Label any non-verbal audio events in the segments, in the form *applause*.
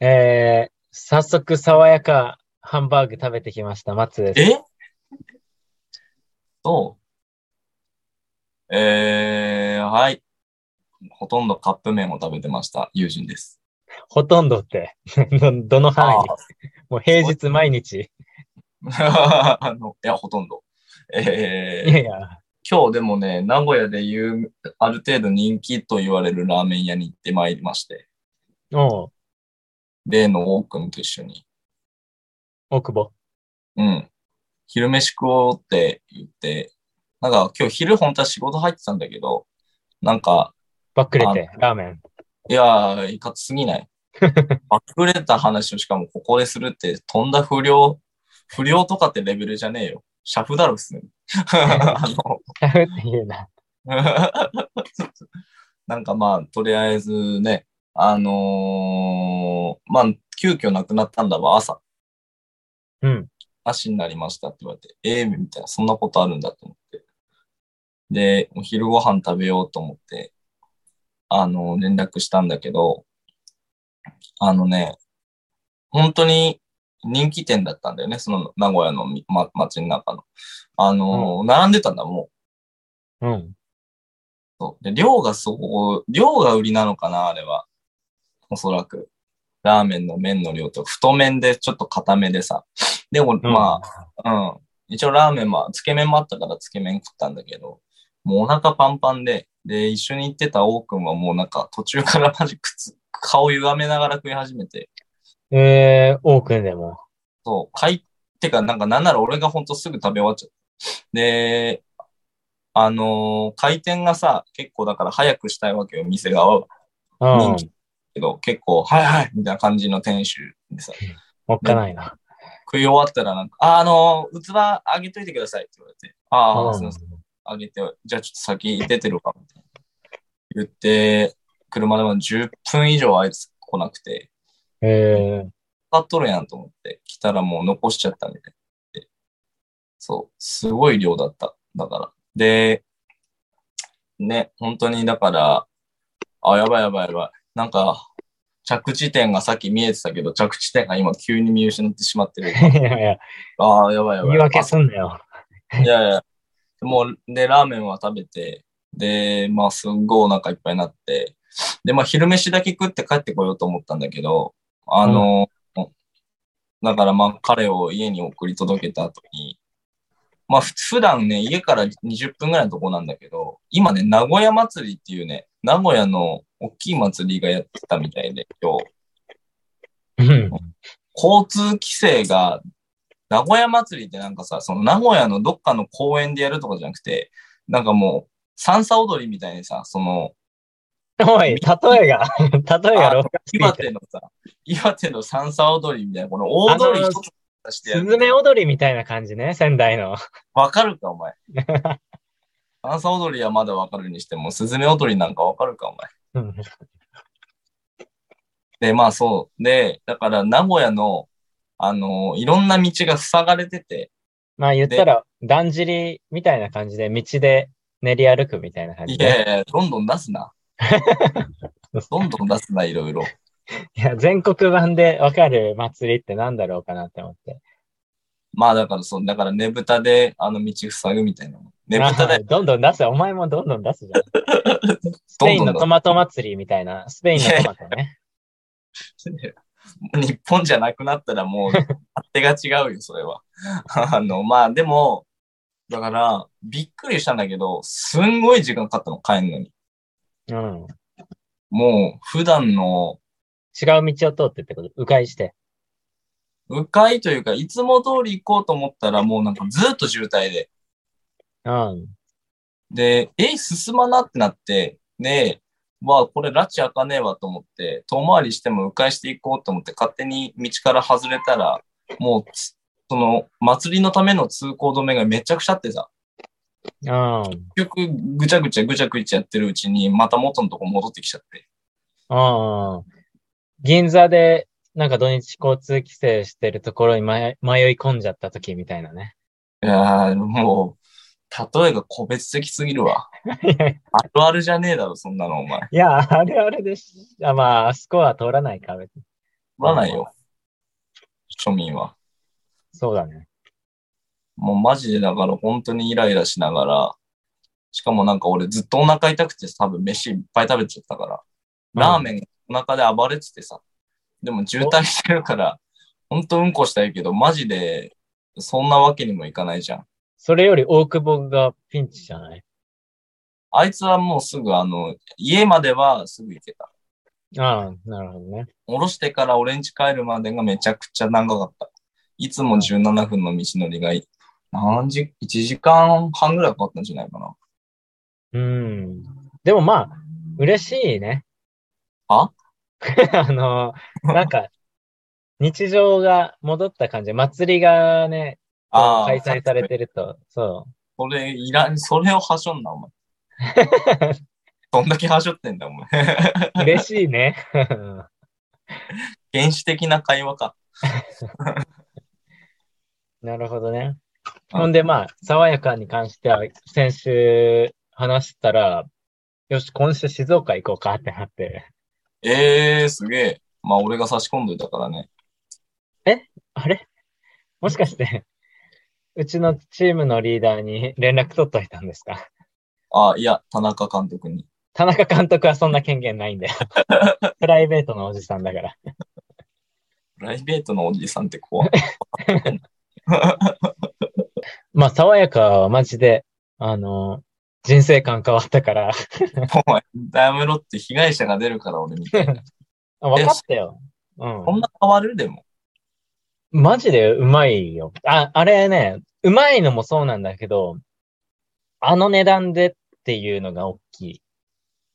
えー、早速、爽やかハンバーグ食べてきました。松です。え？そう。えー、はい。ほとんどカップ麺を食べてました。友人です。ほとんどって、ど *laughs* どの範囲？あもう平日毎日。あ *laughs* あの、いや、ほとんど。いやえー、いや、今日でもね、名古屋でいう、ある程度人気と言われるラーメン屋に行ってまいりまして、おう、例の王くんと一緒に、大久保。うん。昼飯食おうって言って、なんか今日昼本当は仕事入ってたんだけど、なんか、ばっくれて、ラーメン。いやー、いかつすぎない。*laughs* バッれた話をしかもここでするって、とんだ不良、不良とかってレベルじゃねえよ。シャフだろ、普通に。*laughs* あの、っていうな。*laughs* なんかまあ、とりあえずね、あのーまあ、急遽亡くなったんだわ、朝。うん。足になりましたって言われて、ええみたいな、そんなことあるんだと思って。で、お昼ご飯食べようと思って、あの、連絡したんだけど、あのね、本当に人気店だったんだよね、その名古屋のみ、ま、街の中の。あの、並んでたんだ、もう。うん。そう。で、量がそう、量が売りなのかな、あれは。おそらく。ラーメンの麺の量と、太麺でちょっと固めでさ。でも、まあ、うん。一応ラーメンは、つけ麺もあったからつけ麺食ったんだけど、もうお腹パンパンで、で、一緒に行ってた王くんはもうなんか途中からマジ靴、顔歪めながら食い始めて、えー、多くんでも。そう、かい、てかなんかなんなら俺がほんとすぐ食べ終わっちゃった。で、あのー回転がさ、結構だから早くしたいわけよ、店側は。うん。人気けど、結構、はいはいみたいな感じの店主でさ、おっかないな。食い終わったらなんか、あ、あのー、器あげといてくださいって言われて、ああ、うんすみません、あげて、じゃあちょっと先出てるかみたいな。言って、車でも10分以上あいつ来なくて、えー、使っとるやんと思って、来たらもう残しちゃったみたいで。そう、すごい量だった。だから。で、ね、本当にだから、あ、やばいやばいやばい。なんか、着地点がさっき見えてたけど、着地点が今急に見失ってしまってる。*laughs* いやいや、ああ、やばいやばい。言い訳すんなよ。あいやいや。もう、で、ラーメンは食べて、で、まあ、すんごいお腹いっぱいになって、で、まあ、昼飯だけ食って帰ってこようと思ったんだけど、あの、だからまあ、彼を家に送り届けた後に、まあ、ふ普段ね、家から20分ぐらいのとこなんだけど、今ね、名古屋祭りっていうね、名古屋の大きい祭りがやってたみたいで、今日、うん。交通規制が、名古屋祭りってなんかさ、その名古屋のどっかの公園でやるとかじゃなくて、なんかもう、三叉踊りみたいにさ、その、おい、例えが、*laughs* 例えが岩て。手のさ、岩手の三叉踊りみたいな、この大通り一つ出してやる。スズメ踊りみたいな感じね、仙台の。わかるか、お前。*laughs* 三叉踊りはまだわかるにしても、スズメ踊りなんかわかるか、お前。うんで、まあそう。で、だから名古屋の、あのいろんな道が塞がれてて、まあ言ったら、だんじりみたいな感じで、道で練り歩くみたいな感じで。いやいや、どんどん出すな。*laughs* どんどん出すな、いろいろ。いや、全国版でわかる祭りってなんだろうかなって思って。まあだからそう、だからねぶたであの道塞ぐみたいなの。ねぶたあで、どんどん出せ。お前もどんどん出すじゃん。*laughs* スペインのトマト祭りみたいな。スペインのトマトね。*laughs* 日本じゃなくなったらもう、勝手が違うよ、*laughs* それは。あの、まあでも、だから、びっくりしたんだけど、すんごい時間かかったの、帰るのに。うん。もう、普段の、違う道を通ってってこと？迂回して。迂回というか、いつも通り行こうと思ったら、もうなんかずっと渋滞で。うん。で、え、進まなってなって、で、まあ、これ、拉致開かねえわと思って、遠回りしても迂回していこうと思って、勝手に道から外れたら、もうつ、その、祭りのための通行止めがめちゃくちゃあってさ、うん。結局、ぐちゃぐちゃぐちゃぐちゃやってるうちに、また元のとこ戻ってきちゃって。うん。銀座で、なんか土日交通規制してるところに迷迷い込んじゃった時みたいなね。いやー、もう、例えが個別的すぎるわ。*laughs* あるあるじゃねえだろ、そんなの、お前。いや、あれあれでし、あまあ、あそこは通らないか、別に。らないよ。庶民は。そうだね。もうマジでだから本当にイライラしながら、しかもなんか俺ずっとお腹痛くて多分飯いっぱい食べちゃったから、ラーメンお腹で暴れててさ。でも渋滞してるから、本当うんこしたいけど、マジでそんなわけにもいかないじゃん。それより大久保がピンチじゃない？あいつはもうすぐあの、家まではすぐ行けた。ああ、なるほどね。降ろしてから俺ん家帰るまでがめちゃくちゃ長かった。いつも17分の道のりがい、何時、1時間半ぐらいかかったんじゃないかな。うん。でもまあ、嬉しいね。あ？*laughs* あの、なんか、日常が戻った感じ。祭りがね、ああ、開催されてると、そそれ、いらん、それをはしょんな、お前。*laughs* どんだけはしょってんだ、お前。う。嬉しいね。*laughs* 原始的な会話か。*laughs* なるほどね。うんほんでまあ、爽やかに関しては、先週話したら、よし、今週静岡行こうかってなって。ええー、すげえ。まあ、俺が差し込んどいたからね。あれ？もしかして、うちのチームのリーダーに連絡取っといたんですか？あ、いや、田中監督に。田中監督はそんな権限ないんだよ。*laughs* プライベートのおじさんだから。プライベートのおじさんって怖い。*laughs* まあ、爽やかはマジで、あの、人生観変わったから、お前、やめろって被害者が出るから俺見て。*laughs* あ分かったよ。うん。こんな変わる？でも。マジでうまいよ。あ、あれね、うまいのもそうなんだけど、あの値段でっていうのが大きい。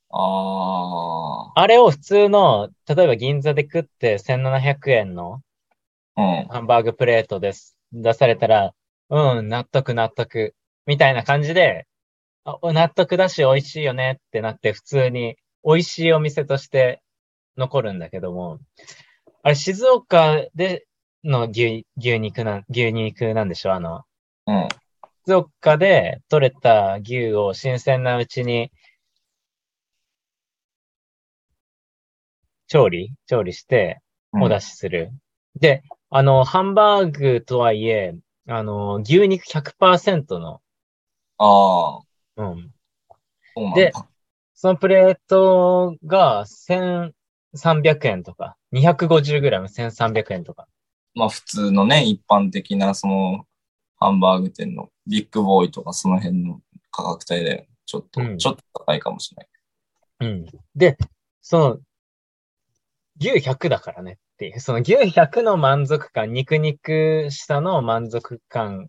ああれを普通の、例えば銀座で食って1700円のあ、うん。ハンバーグプレートです。出されたら、うん、納得納得。みたいな感じで、あ納得だし美味しいよねってなって普通に美味しいお店として残るんだけども、あれ静岡での牛、牛肉な、牛肉なんでしょ？あの、うん。静岡で取れた牛を新鮮なうちに調理？調理してうんお出しする。で、あの、ハンバーグとはいえ、あの、牛肉100%の、ああ、うん。でだ。そのプレートが1300円とか、250g1300 円とか。まあ普通のね、一般的なその、ハンバーグ店のビッグボーイとかその辺の価格帯で、ちょっと、うんちょっと高いかもしれない。うん。で、その、牛100だからねっていう、その牛100の満足感、肉肉したの満足感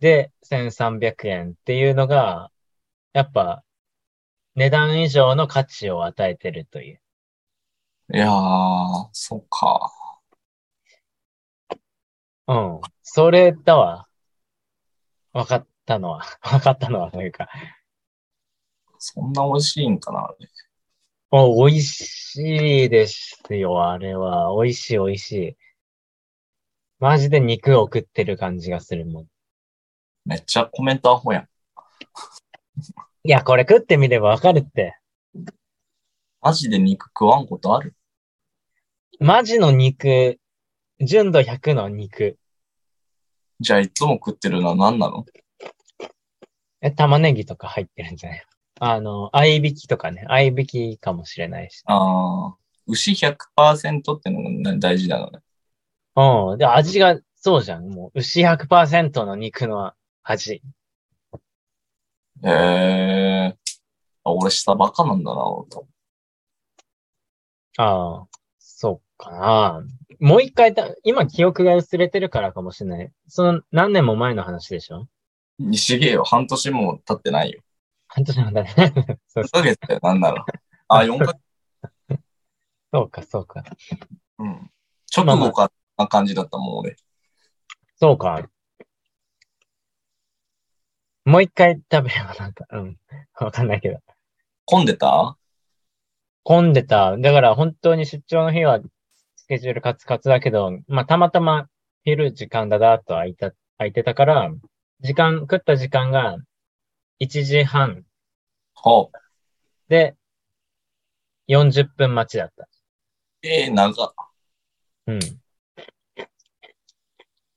で1300円っていうのが、やっぱ、値段以上の価値を与えてるという。いやー、そうか。うん。それだわ。わかったのは。*laughs* わかったのはというか。そんな美味しいんかな、あれ。お、美味しいですよ、あれは。美味しい、美味しい。マジで肉を食ってる感じがするもん。めっちゃコメントアホやん。*laughs* いや、これ食ってみればわかるって。マジで肉食わんことある？マジの肉、純度100の肉。じゃあいつも食ってるのは何なの？え、玉ねぎとか入ってるんじゃない？あの、合いびきとかね。合いびきかもしれないし。ああ、牛100%ってのがね大事なのね。うん。で、味が、そうじゃん。もう、牛100%の肉の味。へえ。あ俺下バカなんだな、俺多分ああ、そうかな。もう一回だ、今記憶が薄れてるからかもしれない。その何年も前の話でしょ？西芸よ、半年も経ってないよ。半年なんだね。*laughs* そう1ヶ月だよ、なんなら。あ、4ヶ月。そうか、そうか。うん。直後かな感じだったもん、俺。そうか。もう一回食べればなんか、うん。わかんないけど。混んでた？混んでた。だから本当に出張の日はスケジュールカツカツだけど、まあたまたま昼時間だだと空いた、空いてたから、時間、食った時間が1時半ほう。で40分待ちだった。ええ長っ。うん。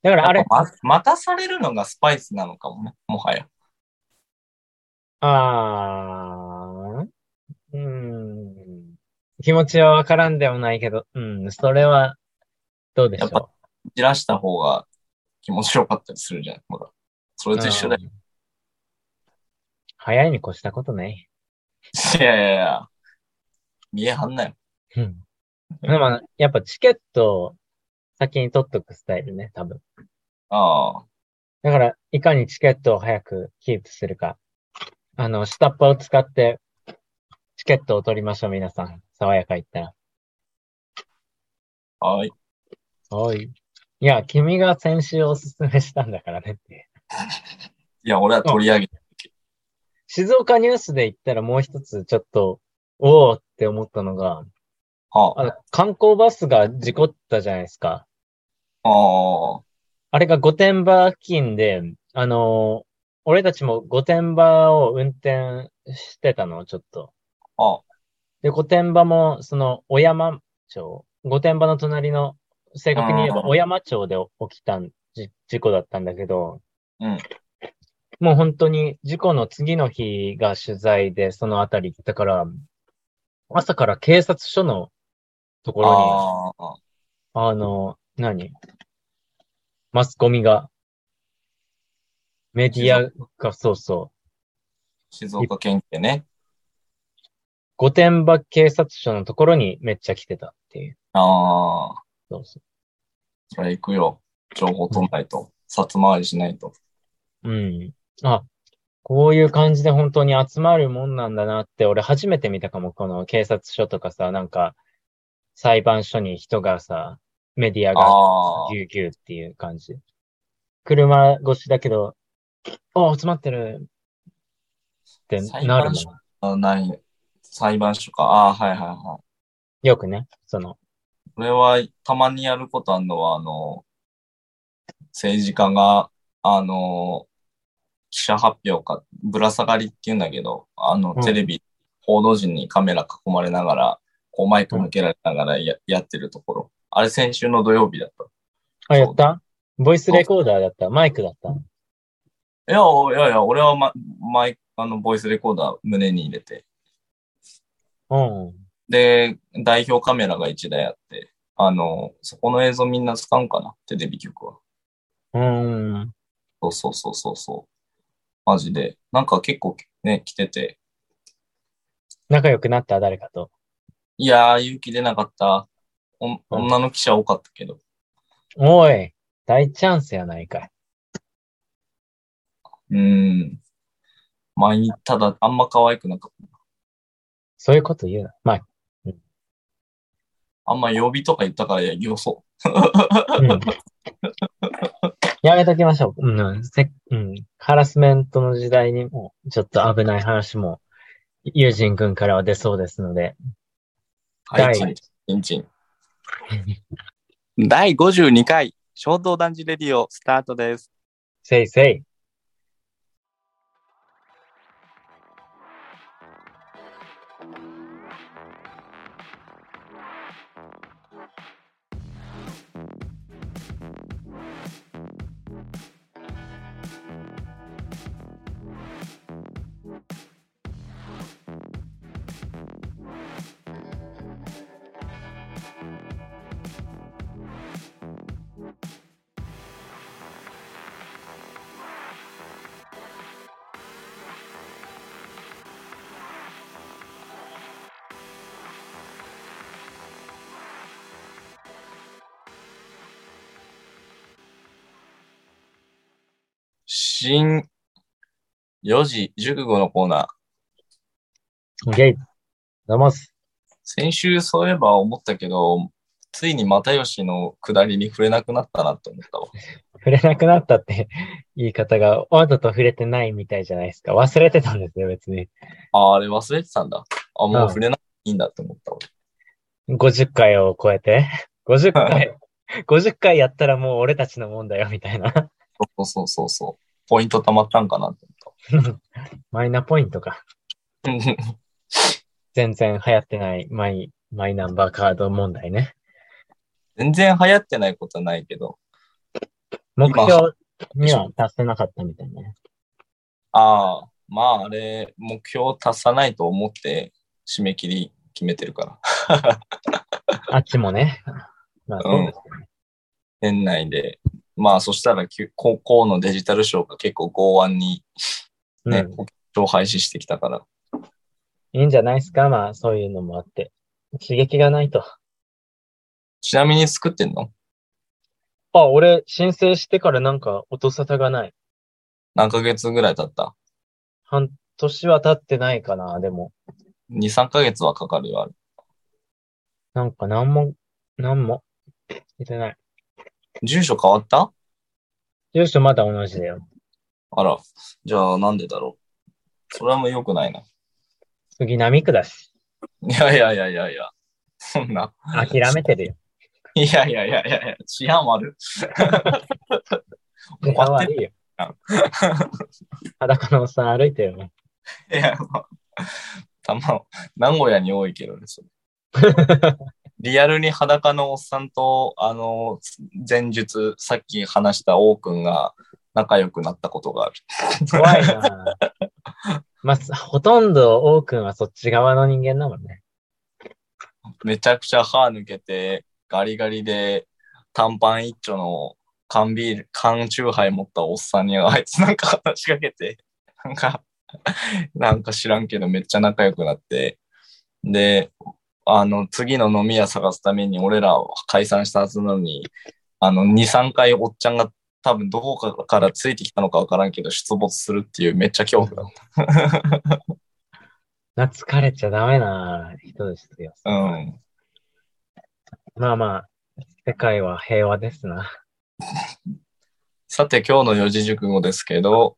だからあれま待たされるのがスパイスなのかもね、もはや。あー、うん。気持ちはわからんでもないけど、うん、それは、どうでしょやっぱじらした方が気持ちよかったりするじゃん。ほら。それう。と一緒だよ。うん早いに越したことない。いやいやいや。見えはんなよ。うん。でも、やっぱチケットを先に取っとくスタイルね、多分。ああ。だから、いかにチケットを早くキープするか。あの、下っ端を使って、チケットを取りましょう、皆さん。爽やか言ったら。はい。はい。いや、君が先週おすすめしたんだからねって。いや、俺は取り上げて。静岡ニュースで言ったらもう一つちょっと、おおって思ったのが、はあの、観光バスが事故ったじゃないですか。あ。ああ。あれが御殿場付近で、あのー俺たちも御殿場を運転してたの、ちょっと。あで、御殿場も、その、小山町、御殿場の隣の、正確に言えばうん小山町で起きた事故だったんだけど、うん。もう本当に事故の次の日が取材でそのあたり行ったから、朝から警察署のところに、ああ。あの、何マスコミが、メディアが、そうそう、静岡県警ね。御殿場警察署のところにめっちゃ来てたっていう。ああ。そうそそれ行くよ。情報取んないと。札回りしないと。う。うん。あ、こういう感じで本当に集まるもんなんだなって、俺初めて見たかも。この警察署とかさ、なんか、裁判所に人がさ、メディアが。ぎゅうぎゅうっていう感じ。車越しだけど、あ、集まってるって裁なるもん。あない。裁判所か。ああ、はいはいはい。よくね、その、俺はたまにやることあるのは、あの、政治家が、あの、記者発表か、ぶら下がりって言うんだけど、あの、うんテレビ、報道陣にカメラ囲まれながら、こうマイク向けられながらや,、やってるところ。あれ先週の土曜日だった。あ、やった？ボイスレコーダーだった？マイクだった？いや、いやいや、俺はママイク、あの、ボイスレコーダー胸に入れて、うん。で、代表カメラが1台あって、あの、そこの映像みんな使うんかな？テレビ局は。うん。そうそうそうそうそう。マジで。なんか結構ね、来てて。仲良くなった？誰かと。いやー、勇気出なかった。お女の記者多かったけど。おい、大チャンスやないかい。うーん。前に、ただ、あんま可愛くなかった。そういうこと言うな。まあ、あんま曜日とか言ったから、いや、よそ。うん。やめときましょう。うん、せ、うん。ハラスメントの時代にも、ちょっと危ない話も、友人君からは出そうですので。はい、チンチンチン。*laughs* 第52回、衝動男児レディオ、スタートです。せいせい。新4時熟語のコーナー。ゲイ。どうもっす。先週そういえば思ったけど、ついに又吉の下りに触れなくなったなって思ったわ。触れなくなったって *laughs* 言い方が、わざと触れてないみたいじゃないですか。忘れてたんですよ、別に。ああ、あれ忘れてたんだ。あ、もう触れなくていいんだって思ったわ。50回を超えて？*laughs* 50回、50回やったらもう俺たちのもんだよ、みたいな。そうそうそうそう。ポイント貯まったんかなって *laughs* マイナポイントか。思った。全然流行ってないマイ、マイナンバーカード問題ね。全然流行ってないことはないけど。目標には達せなかったみたいね。ああ、まああれ、目標達さないと思って締め切り決めてるから。*laughs* あっちもね。まあそうですよね。年内で。まあそしたら高校のデジタルショーが結構剛腕にね、うん。廃止してきたから。いいんじゃないですか？まあそういうのもあって。刺激がないと。ちなみに作ってんの？あ、俺申請してからなんか音沙汰がない。何ヶ月ぐらい経った？半年は経ってないかな、でも。?2、3ヶ月はかかるよ、あれ。なんかなんも、なんも、いてない。住所変わった？住所まだ同じだよ。あら。じゃあなんでだろう？それはもう良くないな。杉並区だし。いやいやいやいやいや。そんな。諦めてるよ。いやいやいやいやいや、治安悪。終治安わってる。悪いよ。裸のおっさん歩いてるもん。いや、まあ、たま、名古屋に多いけどね、それ。*laughs* リアルに裸のおっさんと、あの、前述、さっき話した王くんが仲良くなったことがある。怖いな *laughs* まあ、ほとんど王くんはそっち側の人間だもんね。めちゃくちゃ歯抜けて、ガリガリで、短パン一丁の缶ビール、缶チューハイ持ったおっさんに、あいつなんか話しかけて、なんか、なんか知らんけどめっちゃ仲良くなって、で、あの、次の飲み屋探すために俺らは解散したはずなのに、あの、2、3回おっちゃんが多分どこかからついてきたのかわからんけど出没するっていうめっちゃ恐怖だっ *laughs* 懐かれちゃダメな人ですよ。た。うん。まあまあ、世界は平和ですな。さて今日の四字熟語ですけど、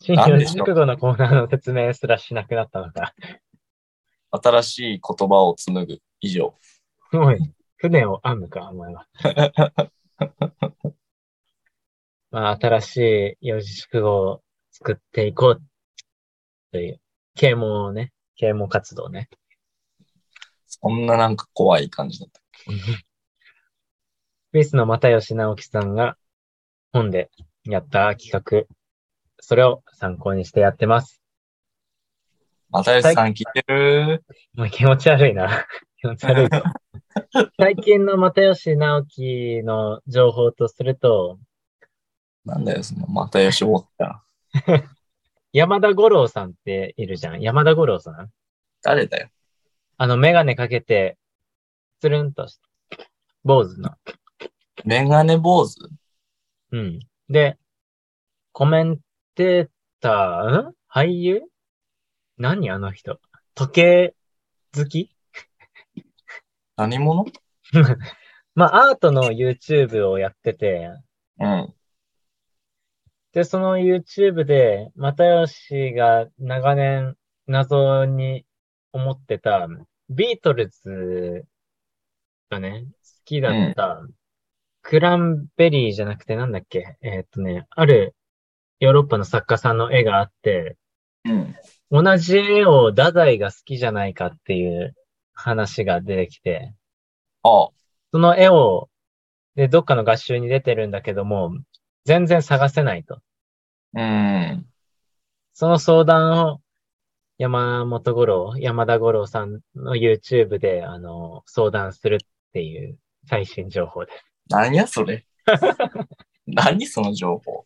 新四熟語のコーナーの説明すらしなくなったのか。新しい言葉を紡ぐ以上。おい、船を編むか、お前は。*laughs* まあ、新しい四字熟語を作っていこうという、啓蒙ね、啓蒙活動ね。そんななんか怖い感じだった。スピースの又吉直樹さんが本でやった企画、それを参考にしてやってます。又吉さん聞いてる？もう気持ち悪いな。*laughs* 気持ち悪いぞ。*laughs* 最近の又吉直樹の情報とすると、なんだよ、その又吉ウォッター。*laughs* 山田五郎さんっているじゃん。山田五郎さん？誰だよ？あの、メガネかけて、つるんとした、坊主の。メガネ坊主？うん。で、コメンテーター、ん俳優？何あの人？時計好き？*laughs* 何者？まあ、アートの YouTube をやってて、うん。で、その YouTube で、又吉が長年謎に思ってた、ビートルズがね、好きだった、クランベリーじゃなくてなんだっけ？えーっとね、あるヨーロッパの作家さんの絵があって、うん。同じ絵を太宰が好きじゃないかっていう話が出てきて、ああ、その絵を、で、どっかの合集に出てるんだけども、全然探せないと。うん。その相談を山本五郎、山田五郎さんの YouTube で、あの、相談するっていう最新情報です。何やそれ何その情報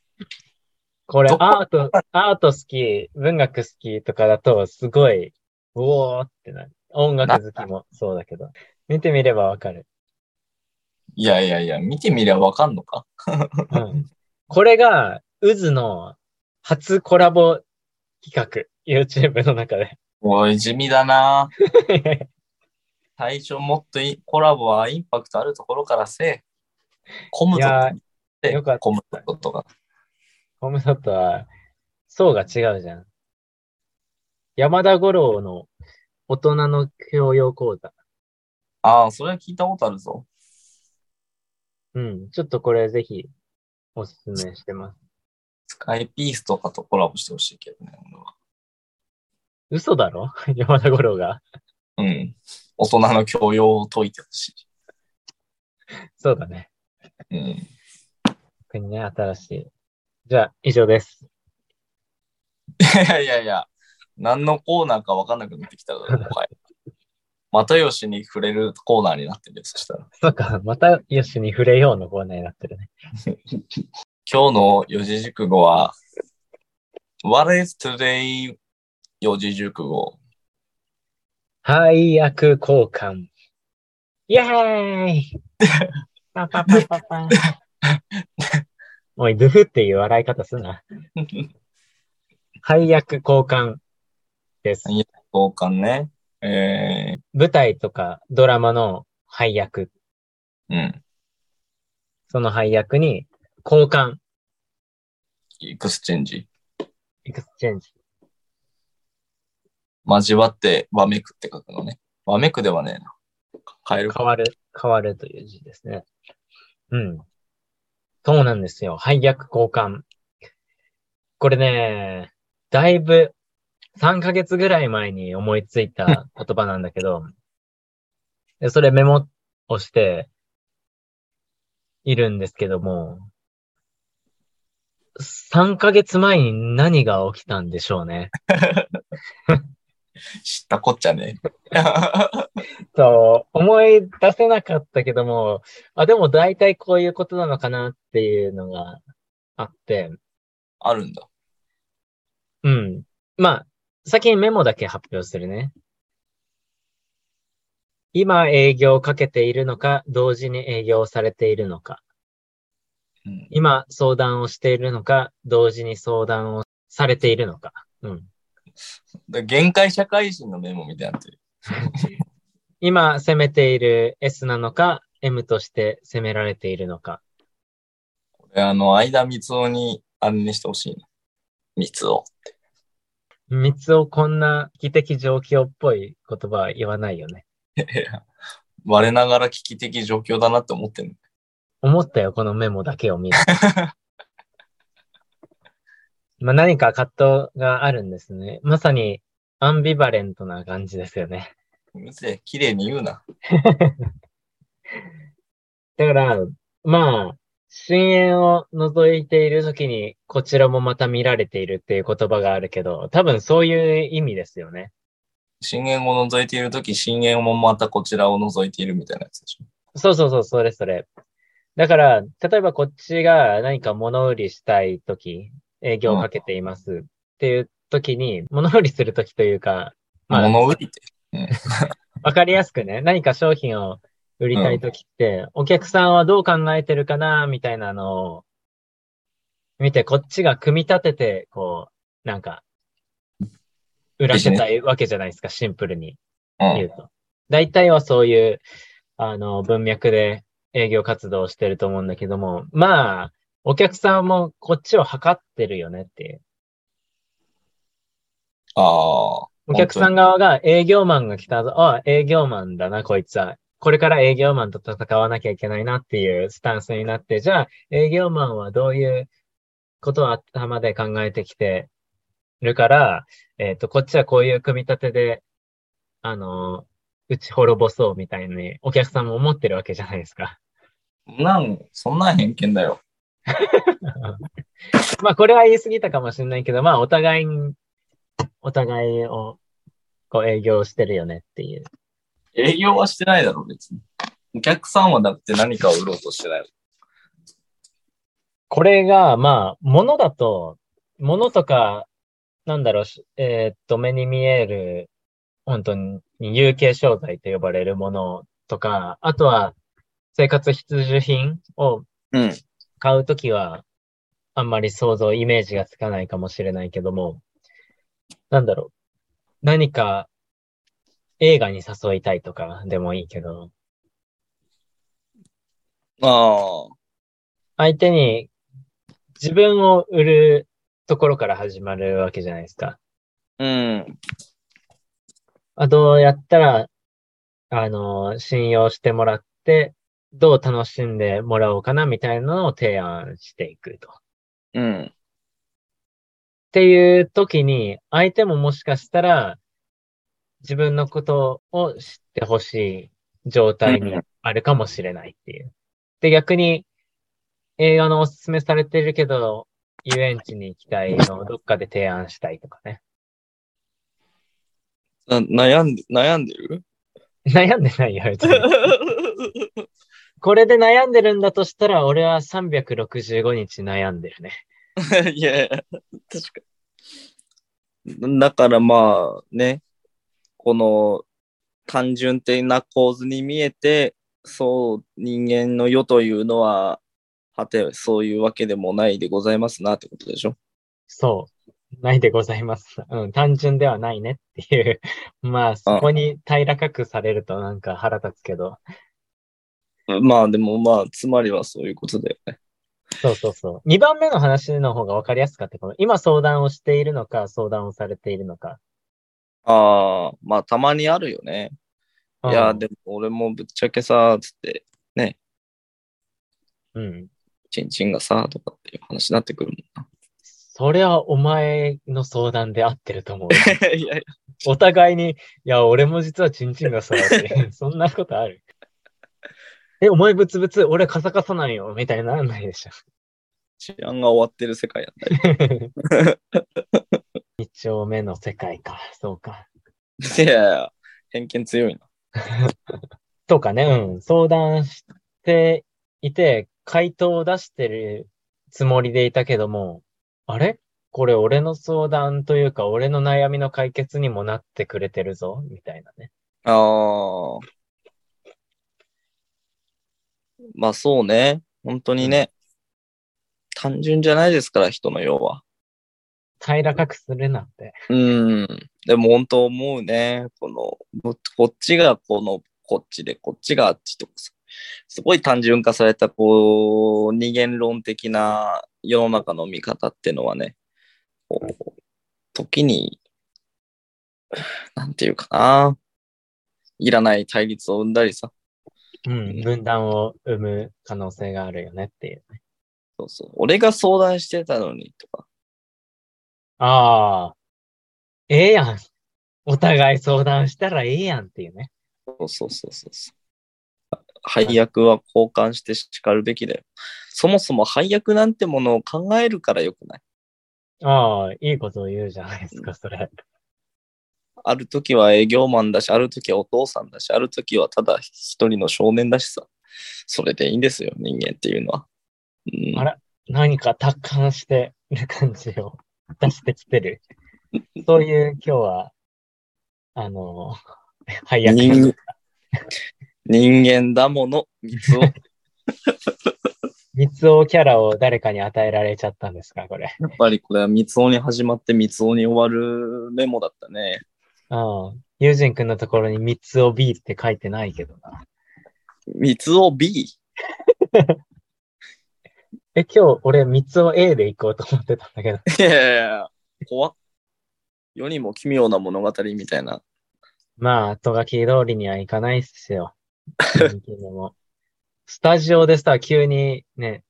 これアート、アート好き、文学好きとかだと、すごい、うおーってなる。音楽好きもそうだけど。見てみればわかる。いやいやいや、見てみりゃわかんのか？うん。これが、渦の初コラボ企画、YouTube の中で。おい、地味だな *laughs* 最初もっといいコラボはインパクトあるところからせえ。コムとってよかったコムドットとか。ホームドットは、層が違うじゃん。山田五郎の大人の教養講座。ああ、それは聞いたことあるぞ。うん。ちょっとこれぜひ、おすすめしてます。スカイピースとかとコラボしてほしいけどね、俺は。嘘だろ？*laughs* 山田五郎が？うん。大人の教養を解いてほしい。そうだね。うん。特にね、新しい。じゃあ、以上です。いやいやいや、何のコーナーか分かんなくなってきたら、もはや。又吉に触れるコーナーになってるよ、そしたら。そうか、またよしに触れようのコーナーになってるね。*laughs* 今日の四字熟語は、What is today 四字熟語配役交換。イェーイパパパパパ *laughs* おい、ドゥフっていう笑い方すな。配役交換です。交換ね。え舞台とかドラマの配役。ー、うん。その配役に交換、エクスチェンジ。エクスチェンジ。交わって、わめくって書くのね。わめくではねえな。変えるか。変わる、変わるという字ですね。うん。そうなんですよ。配役交換。これね、だいぶ3ヶ月ぐらい前に思いついた *laughs* 言葉なんだけど、でそれメモをしているんですけども、3ヶ月前に何が起きたんでしょうね。*laughs* 知ったこっちゃね。*laughs* そう、思い出せなかったけども、あ、でも大体こういうことなのかなっていうのがあって、あるんだ。うん。まあ、先にメモだけ発表するね。今営業をかけているのか、同時に営業されているのか。うん。今相談をしているのか、同時に相談をされているのか。うん。で限界社会人のメモみたいになってる。今攻めている S なのか、M として攻められているのか。これあの、間三つおに、あれにしてほしいな。三つお。三つをこんな危機的状況っぽい言葉は言わないよね。*laughs* 我ながら危機的状況だなって思ってる思ったよ、このメモだけを見る。*laughs* まあ何か葛藤があるんですね。まさにアンビバレントな感じですよね。うるせえ、綺麗に言うな。*laughs* だから、まあ、深淵を覗いているときに、こちらもまた見られているっていう言葉があるけど、多分そういう意味ですよね。深淵を覗いているとき、深淵もまたこちらを覗いているみたいなやつでしょ。そうそうそう、それそれ。だから、例えばこっちが何か物売りしたいとき、営業をかけていますっていうときに、物売りするときというか、まあ、物売りって。*laughs* わかりやすくね、何か商品を売りたいときって、お客さんはどう考えてるかな、みたいなのを見て、こっちが組み立てて、こう、なんか、売らせたいわけじゃないですか、シンプルにうん。言うと。大体はそういう、あの、文脈で営業活動をしてると思うんだけども、まあ、お客さんもこっちを測ってるよねっていう。ああ。お客さん側が営業マンが来たぞ。あ、営業マンだな、こいつは。これから営業マンと戦わなきゃいけないなっていうスタンスになって、じゃあ営業マンはどういうことを頭で考えてきてるから、えっ、と、こっちはこういう組み立てで、あの、打ち滅ぼそうみたいにお客さんも思ってるわけじゃないですか。なん、そんなん偏見だよ。*laughs* まあ、これは言い過ぎたかもしれないけど、まあ、お互いに、お互いを、こう営業してるよねっていう。営業はしてないだろ、別に。お客さんはだって何かを売ろうとしてない。これが、まあ、物だと、物とか、なんだろうし、えーっと、目に見える、本当に有形商材と呼ばれるものとか、あとは、生活必需品をうん。買うときは、あんまり想像、イメージがつかないかもしれないけども、なんだろう。何か、映画に誘いたいとかでもいいけど、ああ。相手に自分を売るところから始まるわけじゃないですか。うん。あどうやったら、あの、信用してもらって、どう楽しんでもらおうかなみたいなのを提案していくと。っうん。ていう時に、相手ももしかしたら、自分のことを知ってほしい状態にあるかもしれないっていう。で、逆に映画のおすすめされてるけど、遊園地に行きたいのを *laughs* どっかで提案したいとかね。な悩んで、悩んでる？*laughs* 悩んでないよ、別に。*laughs* これで悩んでるんだとしたら、俺は365日悩んでるね。*laughs* いやいや、確かに。だからまあね、この単純的な構図に見えて、そう、人間の世というのは、はて、そういうわけでもないでございますなってことでしょ？そう。ないでございます。うん、単純ではないねっていう。*laughs* まあ、そこに平らかくされるとなんか腹立つけど。まあでもまあ、つまりはそういうことだよね。そうそうそう。2番目の話の方が分かりやすかったかも。今相談をしているのか、相談をされているのか。ああ、まあたまにあるよね。いや、うんでも俺もぶっちゃけさ、つって、うん。チンチンがさ、とかっていう話になってくるもそれはお前の相談で合ってると思う。んな。いやいや、お互いに、いや、俺も実はチンチンがさ、って、*laughs* そんなことある？え、お前ブツブツ、俺カサカサなんよ、みたいにならないでしょ。治安が終わってる世界やったり。二丁目の世界か、そうか。いやいや、偏見強いな。*laughs* とかね、うん。相談していて、回答を出してるつもりでいたけども、あれ？これ俺の相談というか、俺の悩みの解決にもなってくれてるぞ、みたいなね。ああ。まあそうね。本当にね。単純じゃないですから、人の世は。平らかくするなって。うん。でも本当思うね。この、ここっちがこの、こっちで、こっちがあっちとかさ。すごい単純化された、こう、二元論的な世の中の見方ってのはね、こう、時に、なんていうかな。いらない対立を生んだりさ。うん。分断を生む可能性があるよねっていうね。そうそう。俺が相談してたのにとか。ああ。ええやん。お互い相談したらええやんっていうね。そうそうそうそうそう。配役は交換して叱るべきだよ。そもそも配役なんてものを考えるからよくない。ああ、いいことを言うじゃないですか、それ。ある時は営業マンだし、ある時はお父さんだし、ある時はただ一人の少年だしさ。それでいいんですよ、人間っていうのは。うん、あら何か達観してる感じを *laughs* 出してきてる。そういう今日は、あの、配役人人間だもの、三つを。三つおキャラを誰かに与えられちゃったんですか、これ。やっぱりこれは三つおに始まって三つおに終わるメモだったね。うん。ユージン君のところに三つお B って書いてないけどな。三つお B? *laughs* え、今日俺三つお A で行こうと思ってたんだけど。いやいやいや、怖っ。世にも奇妙な物語みたいな。まあ、とがき通りにはいかないっすよ。スタジオでさ、急にね、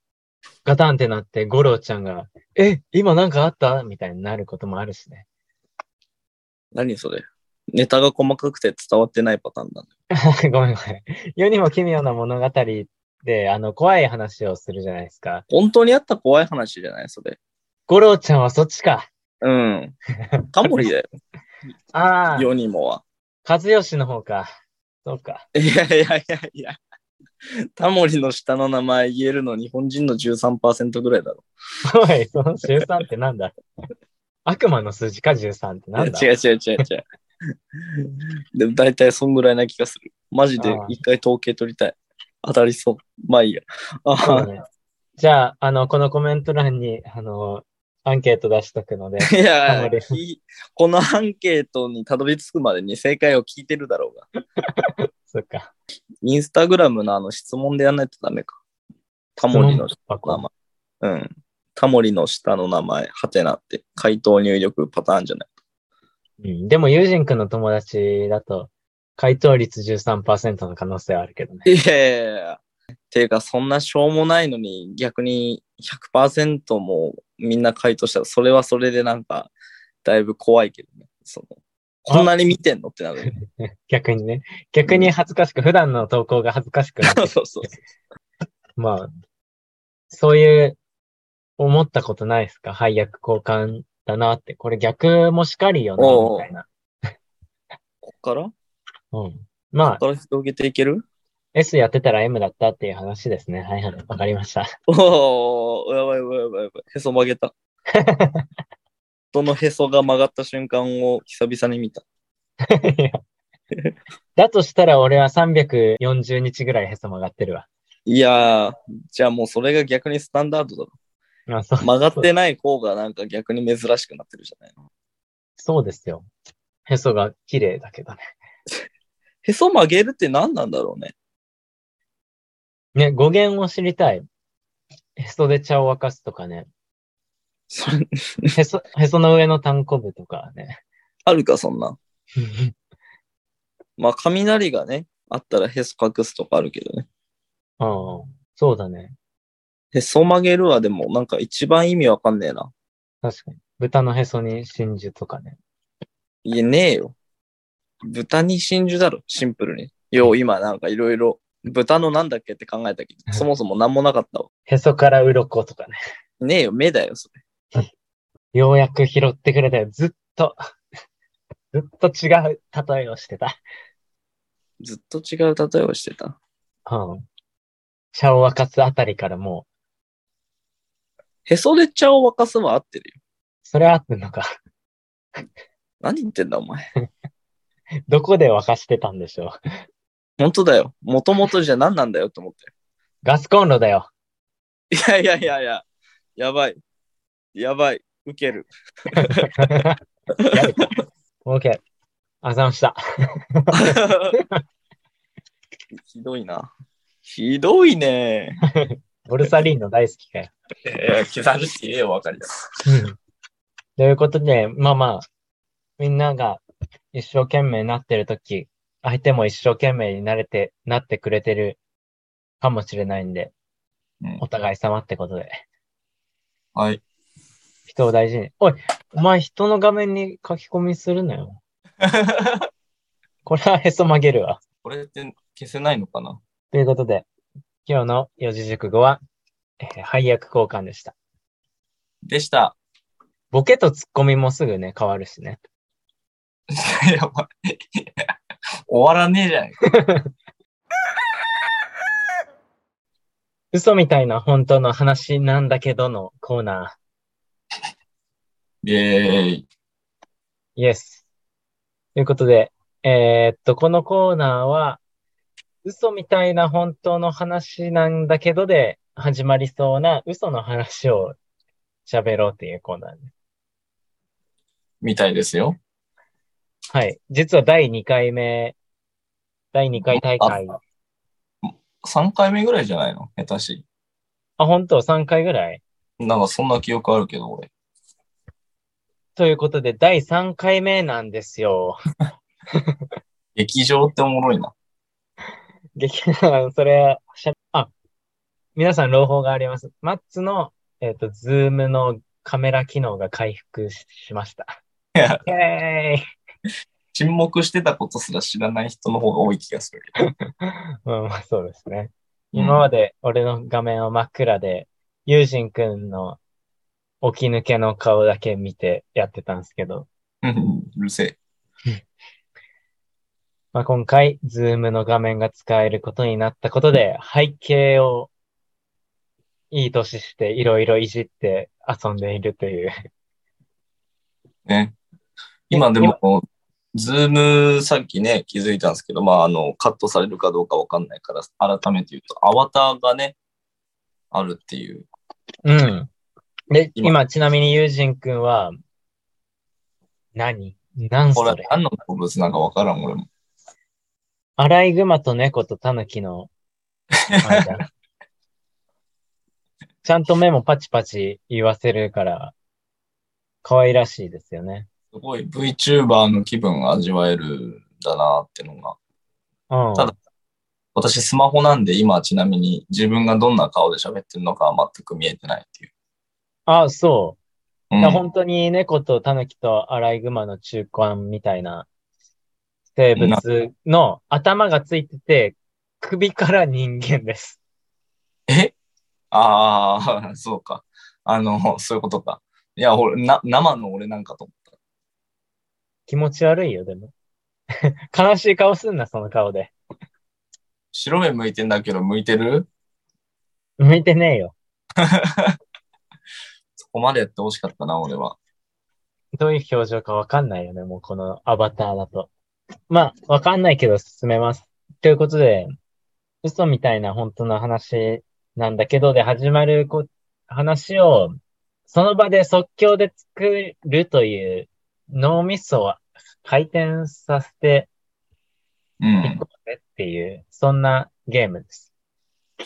ガタンってなって、ゴロちゃんが、え、今なんかあった？みたいになることもあるしね。何それ？ネタが細かくて伝わってないパターンなんだ。*laughs* ごめんごめん。世にも奇妙な物語で、あの、怖い話をするじゃないですか。本当にあった怖い話じゃない？それ。ゴロちゃんはそっちか。うん。タモリだよ。*laughs* ああ、世にもは。和義の方か。そうか。いやいやいやいや。タモリの下の名前言えるの日本人の13%ぐらいだろ。おい、その13ってなんだ？悪魔の数字か13ってなんだ？違う違う違う違う。*laughs* でも大体そんぐらいな気がする。マジで一回統計取りたい。当たりそう。まあいいや。あね。じゃあ、あの、このコメント欄に、あの、アンケート出しとくので、*laughs* いタやこのアンケートにたどり着くまでに正解を聞いてるだろうが。*laughs* そっか。インスタグラムのあの質問でやらないとダメか。タモリの名箱前。うん。タモリの下の名前、ハテナって回答入力パターンじゃない？うん。でも、ユージン君の友達だと、回答率13%の可能性はあるけどね。いやいやいや。ていうか、そんなしょうもないのに逆に100%もみんな回答したら、それはそれでなんか、だいぶ怖いけどね。そのこんなに見てんのってなる。逆にね。逆に恥ずかしく、普段の投稿が恥ずかしくなって *laughs* そうそうそう。まあ、そういう、思ったことないですか？配役交換だなって。これ逆もしかりよな、みたいな。こっから？こうん。まあっ、から広げていける？S やってたら M だったっていう話ですね。はいはい。わかりました。おー、やばいやばいやばいやばい。へそ曲げた。*laughs* そのへそが曲がった瞬間を久々に見た？だとしたら俺は340日ぐらいへそ曲がってるわ。いやー、じゃあもうそれが逆にスタンダードだろ。曲がってない方がなんか逆に珍しくなってるじゃないの。そうですよ。へそが綺麗だけどね。*laughs* へそ曲げるって何なんだろうね。ね、語源を知りたい。へそで茶を沸かすとかね。それ、へそ、へその上の単行部とかね。あるか、そんな。まあ、雷がね、あったらへそ隠すとかあるけどね。うん。そうだね。へそ曲げるはでもなんか一番意味わかんねえな。確かに。豚のへそに真珠とかね。いえねえよ。豚に真珠だろ、シンプルに。よう、今なんかいろいろ、豚のなんだっけって考えたけど、そもそもなんもなかったわ。へそから鱗とかね。ねえよ、目だよ、それ。*laughs* ようやく拾ってくれたよ。ずっと、*laughs* ずっと違う例えをしてた。ずっと違う例えをしてた。うん。茶を沸かすあたりからもう、へそで茶を沸かすは合ってるよ。それ合ってんのか。何言ってんだ、お前。*laughs* どこで沸かしてたんでしょう。本当だよ。もともとじゃ何なんだよって思って。ガスコンロだよ。いやいやいやいや、やばい。やばい。ウケる。やるか。オーケー。あざました。*laughs* ひどいな。ひどいね。*laughs* ボルサリーノ大好きかよ。えー、刻るって言えよ、わかりやす。うん。ということで、まあまあ、みんなが一生懸命になってるとき、相手も一生懸命になれて、なってくれてるかもしれないんで、うんお互い様ってことで、はい。人を大事に。おい、お前人の画面に書き込みするなよ。*laughs* これはへそ曲げるわ。これって消せないのかな？ということで、今日の四字熟語は、えー配役交換でした。でした。ボケとツッコミもすぐね、変わるしね。*laughs* やばい。*laughs* 終わらねえじゃないか。*laughs* 嘘みたいな本当の話なんだけどのコーナイェーイ。ー。イエス。ということで、えーっと、このコーナーは、嘘みたいな本当の話なんだけどで始まりそうな嘘の話を喋ろうっていうコーナーです。みたいですよ。はい。実は第2回目、第2回大会。3回目ぐらいじゃないの？下手し。あ、本当 ?3 回ぐらい？なんかそんな記憶あるけど、俺。ということで、第3回目なんですよ。*laughs* 劇場っておもろいな。劇団、それ、しゃ、あ、皆さん朗報があります。マッツの、えっ、と、ズームのカメラ機能が回復ししました。いや、イェーイ沈黙してたことすら知らない人の方が多い気がする。*laughs* まあまあ、そうですね。うん今まで俺の画面は真っ暗で、ユージンくんの起き抜けの顔だけ見てやってたんですけど、うんうるせえ。*laughs* まあ、今回、ズームの画面が使えることになったことで、背景をいい年していろいろいじって遊んでいるという。ね。今でも、ズームさっきね、気づいたんですけど、まあ、あの、カットされるかどうかわかんないから、改めて言うと、アバターがね、あるっていう。うん。で、今今、ちなみにユージンくんは、何？何それ？これ何の動物なんかわからん、俺も。アライグマと猫とタヌキの間。*laughs* ちゃんと目もパチパチ言わせるから、可愛らしいですよね。すごい VTuber の気分が味わえるんだなってのが。うん。ただ私スマホなんで今ちなみに自分がどんな顔で喋ってるのかは全く見えてないっていう。あ、そう。うん本当に猫とタヌキとアライグマの中間みたいな生物の頭がついてて、首から人間です。え？*laughs* ああ、そうか。あの、そういうことか。いや、俺、な、生の俺なんかと思った。気持ち悪いよ、でも。*laughs* 悲しい顔すんな、その顔で。白目向いてんだけど、向いてる？向いてねえよ。*laughs* そこまでやってほしかったな、俺は。どういう表情かわかんないよね、もうこのアバターだと。まあ、わかんないけど進めます。ということで、嘘みたいな本当の話なんだけど、で始まるこ話を、その場で即興で作るという脳みそを回転させてういん。こうねっていう、そんなゲームです。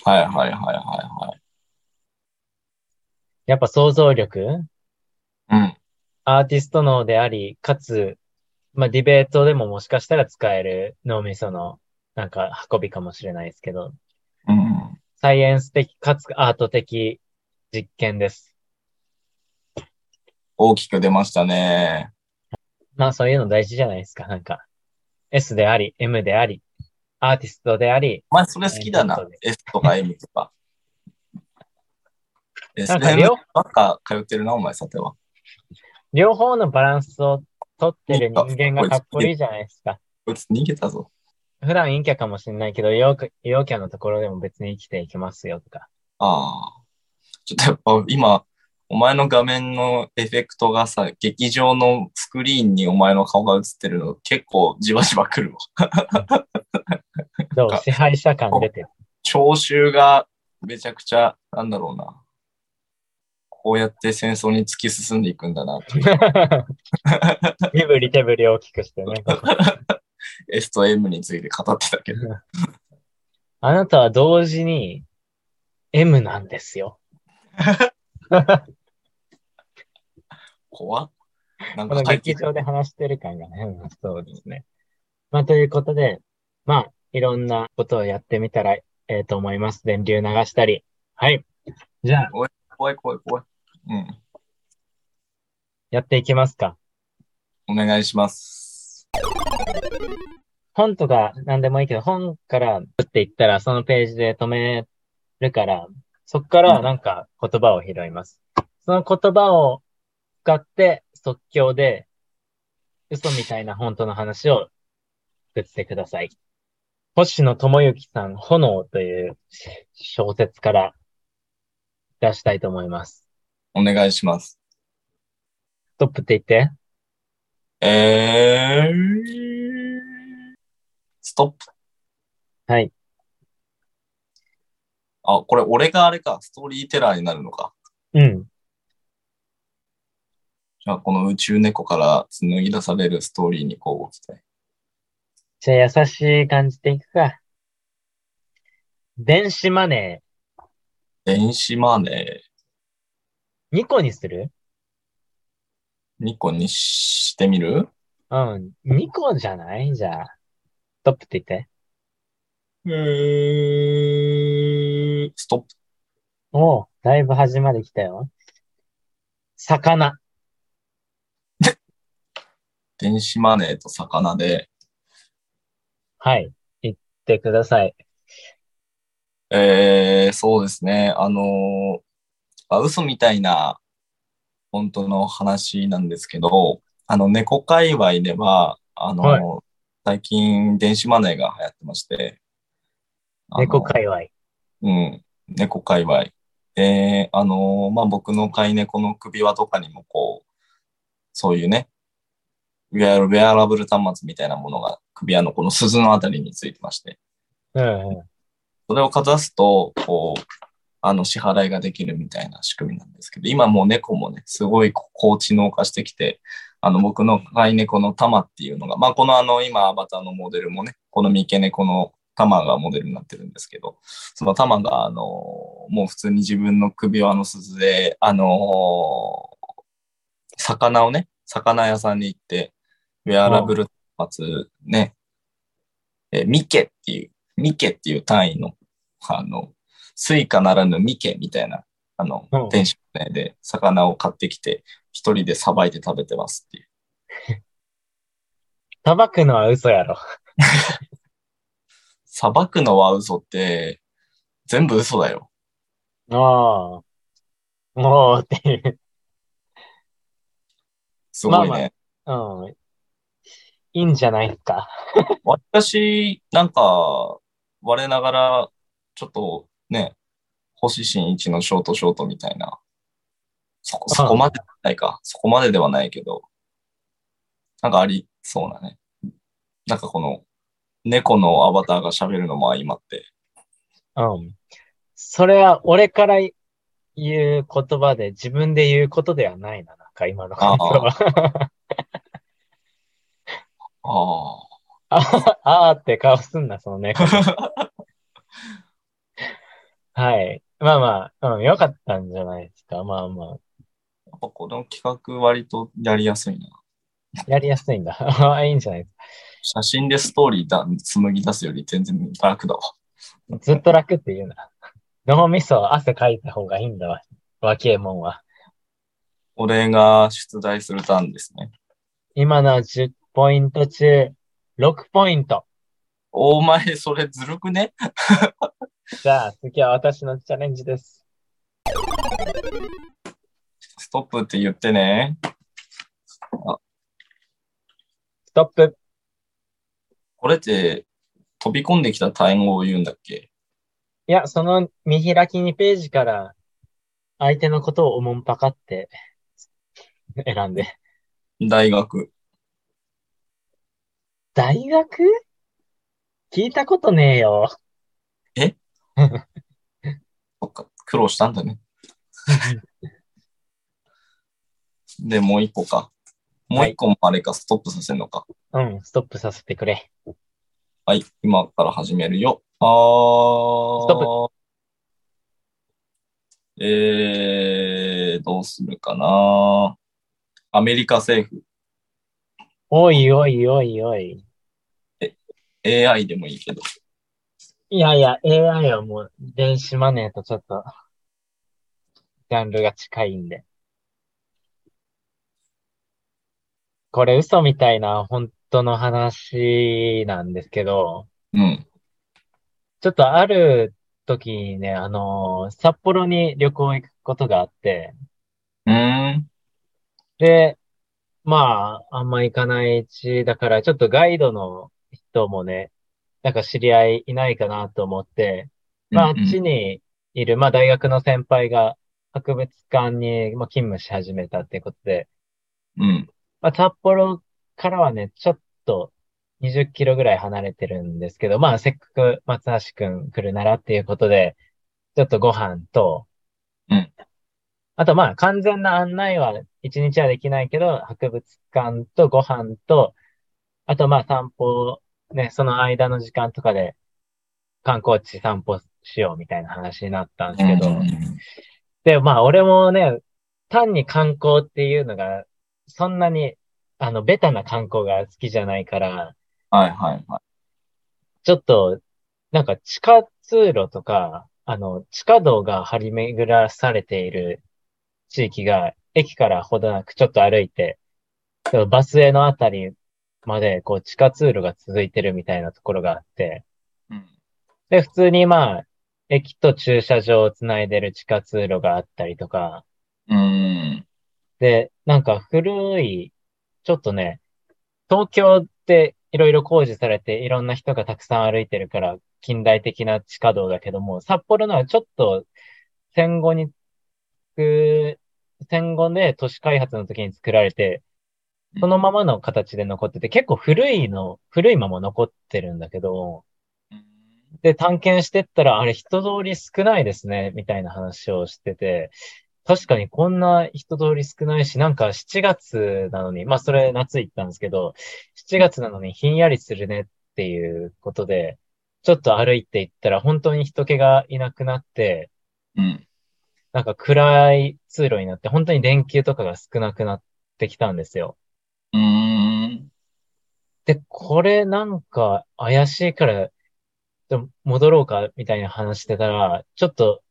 はいはいはいはいはい。やっぱ想像力？うん。アーティスト脳であり、かつ、まあディベートでももしかしたら使える脳みそのなんか運びかもしれないですけど、うん。サイエンス的かつアート的実験です。大きく出ましたね。まあそういうの大事じゃないですか。なんか、S であり、M であり、アーティストであり、お前それ好きだな。*laughs* S とか M とか。なんか SM 両ばっか通ってるな、お前さては。両方のバランスを取ってる人間がかっこいいじゃないですか。こいつ逃げたぞ。普段陰キャかもしれないけど、陽キャのところでも別に生きていけますよとか。ああ。ちょっとやっぱ今、お前の画面のエフェクトがさ、劇場のスクリーンにお前の顔が映ってるの結構じわじわくるわ。どう支配者感出てる。聴衆がめちゃくちゃ、なんだろうな。こうやって戦争に突き進んでいくんだなという。*laughs* 身振り手振り大きくしてね。*laughs* S と M について語ってたけど。あなたは同時に M なんですよ。*laughs* 怖っなんこのか劇場で話してる感がね、うんそうですね。まあ、ということで、まあ、いろんなことをやってみたらええと思います。電流流したり。はい。じゃあ、怖い怖い怖い。うん。やっていきますか。お願いします。本とか何でもいいけど、本から打っていったら、そのページで止めるから、そこからなんか言葉を拾います。その言葉を使って即興で嘘みたいな本当の話を作ってください。星野智之さん、炎という小説から出したいと思います。お願いします。ストップって言って。えー、ストップ。はい。あ、これ俺があれか、ストーリーテラーになるのか。うん。じゃあ、この宇宙猫から紡ぎ出されるストーリーにこうご期待。じゃあ優しい感じでいくか。電子マネ電子マネー2個にする？ー2個にしてみる？うん。2個じゃない？じゃあ。ストップって言って。えー、ストップ。おう、だいぶ端まで来たよ。魚。*laughs* 電子マネーと魚で、はい。言ってください。えー、そうですね。あのーあ、嘘みたいな本当の話なんですけど、あの、猫界隈では、あのーはい最近電子マネーが流行ってまして、猫界隈。うん、猫界隈。で、あのーまあ、僕の飼い猫の首輪とかにもこう、そういうね、ウェアウェアラブル端末みたいなものが首輪のこの鈴のあたりについてまして、うんうん。それをかざすと、こう、あの、支払いができるみたいな仕組みなんですけど、今もう猫もね、すごい高知能化してきて、あの、僕の飼い猫のタマっていうのが、まあ、このあの、今、アバターのモデルもね、この三毛猫のタマがモデルになってるんですけど、そのタマが、あの、もう普通に自分の首輪の鈴で、あの、魚をね、魚屋さんに行って、ウェアラブル端末ね、えーミケっていう、ミケっていう単位の、あの、スイカならぬミケみたいな、あのうん、電子マネーで魚を買ってきて、一人でさばいて食べてますっていう。*laughs* さばくのは嘘やろ。*laughs* さばくのは嘘って、全部嘘だよ。ああ。もうっていう。すごいね。まあうん。いいんじゃないですか。私、なんか、我ながら、ちょっとね、星新一のショートショートみたいな。そこ、そこまでないか。そこまでではないけど、なんかありそうなね。なんかこの、猫のアバターが喋るのも相まって。うん。それは俺から言う言葉で自分で言うことではないな、なんか今の感想は。ああ *laughs* あーって顔すんな、その猫。*laughs* はい。まあまあ、うん、よかったんじゃないですか。まあまあ。やっぱこの企画割とやりやすいな。あ、やりやすいんだ。*laughs* いいんじゃないですか。写真でストーリーだ紡ぎ出すより全然楽だわ。ずっと楽って言うな。脳みそ汗かいた方がいいんだわ。若えもんは。俺が出題するターンですね。今の10ポイント中、6ポイント。お前、それずるくね？*laughs* じゃあ、次は私のチャレンジです。ストップって言ってね。ストップ。これって飛び込んできた単語を言うんだっけ？いや、その見開き2ページから相手のことをおもんぱかって選んで。大学。大学？聞いたことねえよ。*laughs* そっか、苦労したんだね。*laughs* で、もう一個か。もう一個もあれか、ストップさせるのか。うん、ストップさせてくれ。はい、今から始めるよ。あトー。えー、どうするかな。アメリカ政府。おいおいおいおい。AI でもいいけど。いやいや、AI はもう電子マネーとちょっと、ジャンルが近いんで。これ嘘みたいな本当の話なんですけど、うん。ちょっとある時にね、あのー札幌に旅行行くことがあって、うーん。で、まあ、あんま行かない地だから、ちょっとガイドの人もね、なんか知り合いいないかなと思って、まあ、あっちにいる、まあ、大学の先輩が博物館に、まあ、勤務し始めたっていうことで、うん。まあ、札幌からはね、ちょっと20キロぐらい離れてるんですけど、まあ、せっかく松橋くん来るならっていうことで、ちょっとご飯と、うん。あとまあ、完全な案内は一日はできないけど、博物館とご飯と、あとまあ散歩、ね、その間の時間とかで観光地散歩しようみたいな話になったんですけど、うんで、まあ、俺もね、単に観光っていうのが、そんなに、あの、ベタな観光が好きじゃないから、はいはいはい。ちょっと、なんか地下通路とか、あの、地下道が張り巡らされている地域が、駅からほどなくちょっと歩いて、バスへのあたりまで、こう、地下通路が続いてるみたいなところがあって、うん。で、普通にまあ、駅と駐車場をつないでる地下通路があったりとか、うーん。で、なんか古い、ちょっとね、東京っていろいろ工事されていろんな人がたくさん歩いてるから近代的な地下道だけども、札幌のはちょっと戦後に、く戦後で都市開発の時に作られて、そのままの形で残ってて、結構古いの、古いまま残ってるんだけど、で、探検してったら、あれ人通り少ないですね、みたいな話をしてて、確かにこんな人通り少ないし、なんか7月なのに、まあそれ夏行ったんですけど、7月なのにひんやりするねっていうことで、ちょっと歩いて行ったら本当に人気がいなくなって、うん。なんか暗い通路になって、本当に電球とかが少なくなってきたんですよ。で、これなんか怪しいから、戻ろうかみたいな話してたら、ちょっと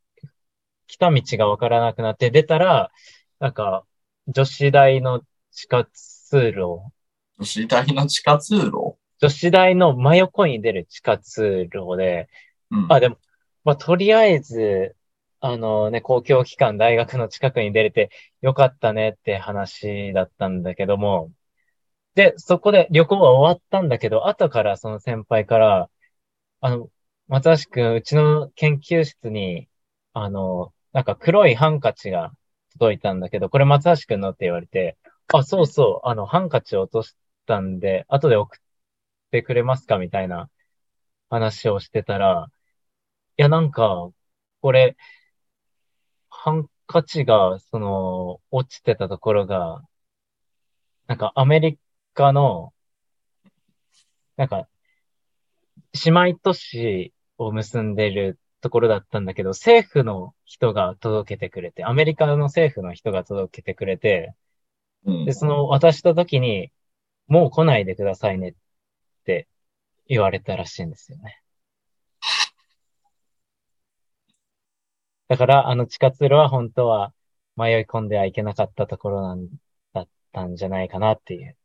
来た道がわからなくなって出たら、なんか女子大の地下通路、女子大の地下通路？女子大の真横に出る地下通路で、うん。あ、でも、まあ、とりあえず、あのね、公共機関、大学の近くに出れてよかったねって話だったんだけども、で、そこで旅行は終わったんだけど、後からその先輩から、あの、松橋くん、うちの研究室に、あの、なんか黒いハンカチが届いたんだけど、これ松橋くんのって言われて、あ、そうそう、あの、ハンカチを落としたんで、後で送ってくれますかみたいな話をしてたら、いや、なんか、これ、ハンカチが、その、落ちてたところが、なんかアメリカの、なんか、姉妹都市を結んでるところだったんだけど、政府の人が届けてくれて、アメリカの政府の人が届けてくれて、うんで、その渡した時に、もう来ないでくださいねって言われたらしいんですよね。だから、あの地下通路は本当は迷い込んではいけなかったところなんだったんじゃないかなっていう。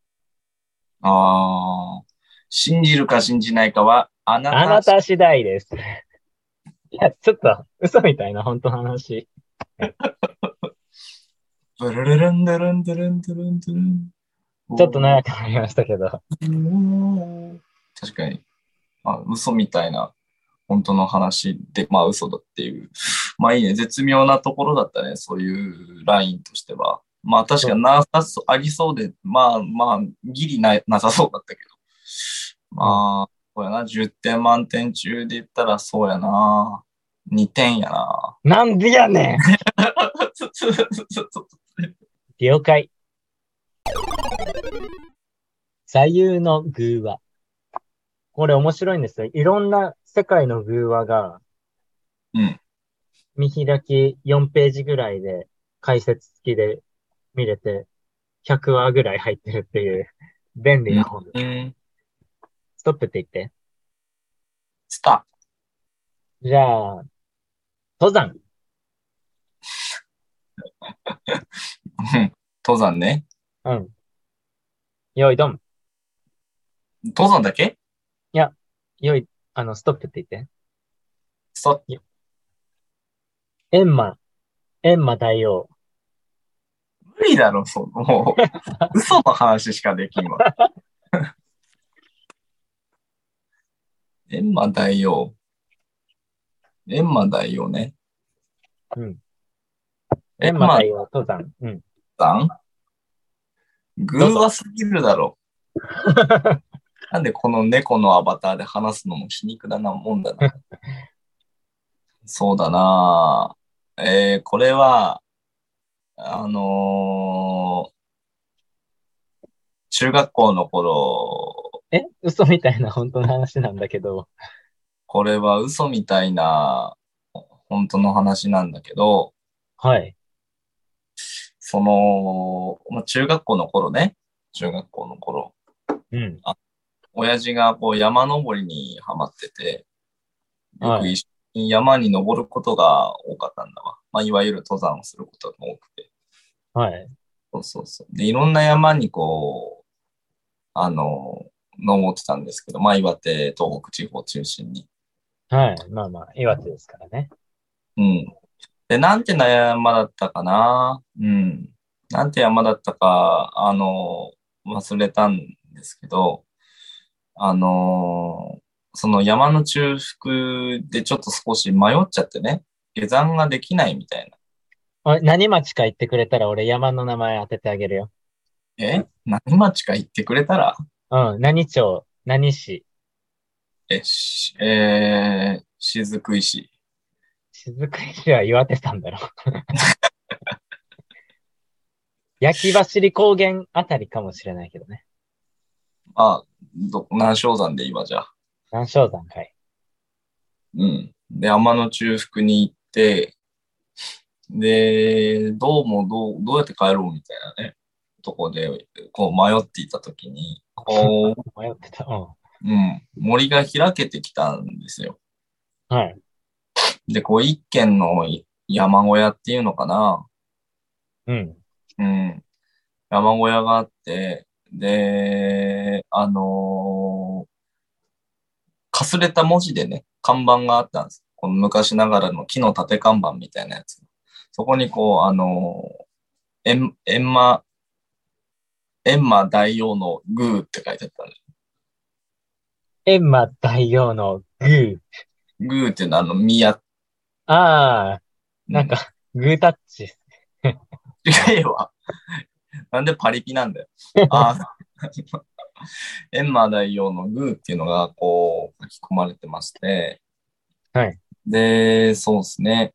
ああ、信じるか信じないかは、あなた。あなた次第です。*laughs* いや、ちょっと嘘みたいな本当の話。ブルルルンドゥルンドゥルンドゥルンドゥルン。ちょっと長くなりましたけど。確かに。あ、嘘みたいな、本当の話で、まあ嘘だっていう。まあいいね。絶妙なところだったね。そういうラインとしては。まあ確かになさそう、ありそうで、まあまあ、ギリななさそうだったけど。まあ、そうやな。10点満点中で言ったらそうやな。2点やな。なんでやねん *laughs* 了解。座右の偶話。これ面白いんですよ。いろんな世界の偶話が、うん。見開き4ページぐらいで解説付きで見れて、100話ぐらい入ってるっていう便利な本です。うん。ストップって言って。スタじゃあ、登山。う *laughs* ん登山ね。うん。よいどん。登山だけ？よい、あの、ストップって言って。ストエンマ、エンマ大王。無理だろ、*laughs* そう。もう、嘘の話しかできんわ。*laughs* エンマ大王。エンマ大王ね。うん。エンマ大王登山。うん。さん偶話すぎるだろ。*laughs* なんでこの猫のアバターで話すのも皮肉だなもんだな。そうだなえー、これは、あのー中学校の頃、え？嘘みたいな本当の話なんだけど。これは嘘みたいな本当の話なんだけど、はい。その、まあ、中学校の頃ね、中学校の頃、うん。親父がこう山登りにハマってて、よはいく一緒に山に登ることが多かったんだわ。まあ、いわゆる登山をすることが多くて。はい。そうそうそう。で、いろんな山にこう、あの、登ってたんですけど、まあ、岩手、東北地方を中心に。はい。まあまあ、岩手ですからね。うん。で、なんてな山だったかな？うん。なんて山だったか、あの、忘れたんですけど、あの、その山の中腹でちょっと少し迷っちゃってね、下山ができないみたいな。あ何町か言ってくれたら俺山の名前当ててあげるよ。え？何町か行ってくれたら？うん。何町、何市、え、し、えー、雫石。雫石は岩手山だろ。*laughs* 焼き走り高原あたりかもしれないけどね。あ、ど、南昌山で今じゃあ。南昌山かい。うん。で、山の中腹に行って、で、どうもどう、どうやって帰ろうみたいなね、とこで、こう迷っていたときに、こ *laughs* 迷ってた。うん。う、うん、森が開けてきたんですよ。はい。で、こう一軒の山小屋っていうのかな。うん。うん。山小屋があって、で、あのーかすれた文字でね、看板があったんです。この昔ながらの木の縦看板みたいなやつ。そこにこう、あの、エン、エンマ、エンマ大王のグーって書いてあったんでエンマ大王のグー。グーっていうのはあの、宮。ああ、なんか、グータッチ。違えわ。なんでパリピなんだよ。ああ、エンマ大王のグーっていうのが、こう、書き込まれてまして。はい。で、そうですね。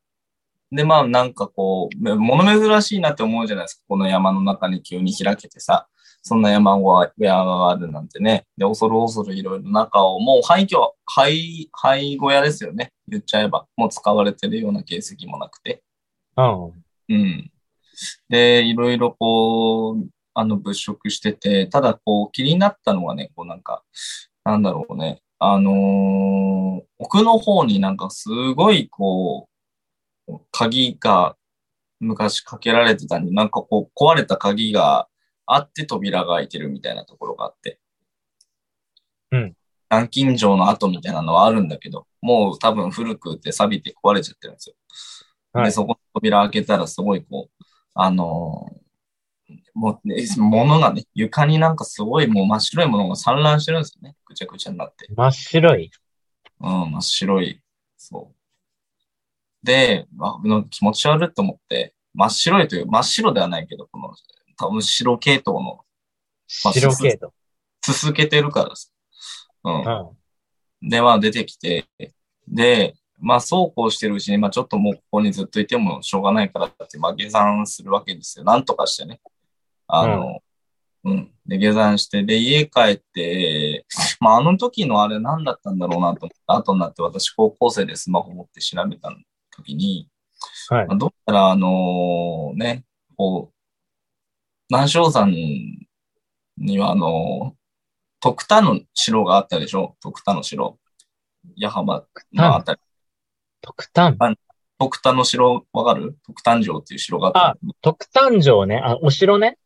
で、まあ、なんかこう、物珍しいなって思うじゃないですか。この山の中に急に開けてさ、そんな山小屋があるなんてね。で、恐る恐るいろいろ中を、もう廃墟、廃、廃小屋ですよね。言っちゃえば。もう使われてるような形跡もなくて。うん。うん。で、いろいろこう、あの、物色してて、ただこう、気になったのはね、こうなんか、なんだろうね。あのー奥の方になんかすごいこう、鍵が昔かけられてたんで、なんかこう、壊れた鍵があって扉が開いてるみたいなところがあって。うん。南京錠の跡みたいなのはあるんだけど、もう多分古くて錆びて壊れちゃってるんですよ。で、はい。そこの扉開けたらすごいこう、あのーもうね、物がね、床になんかすごいもう真っ白いものが散乱してるんですよね。ぐちゃぐちゃになって。真っ白い。うん、真っ白い。そう。で、あ気持ち悪いと思って、真っ白いという、真っ白ではないけど、この、多分白系統の、まあ白系統。続けてるからさ。うんう。ん。で、まあ出てきて、で、まあそうこうしてるうちに、まあちょっともうここにずっといてもしょうがないからって、まあ下山するわけですよ。なんとかしてね。あの、うん。で、下山して、で、家帰って、まああの時のあれ何だったんだろうなと思って、後になって私高校生でスマホ持って調べた時に、はいまあ。どうやらあのね、こう、南昌山にはあの、徳田の城があったでしょ？徳田の城。矢浜のあたり。特丹。徳田の城わかる？徳丹城っていう城があった。特丹城ね。あ、お城ね。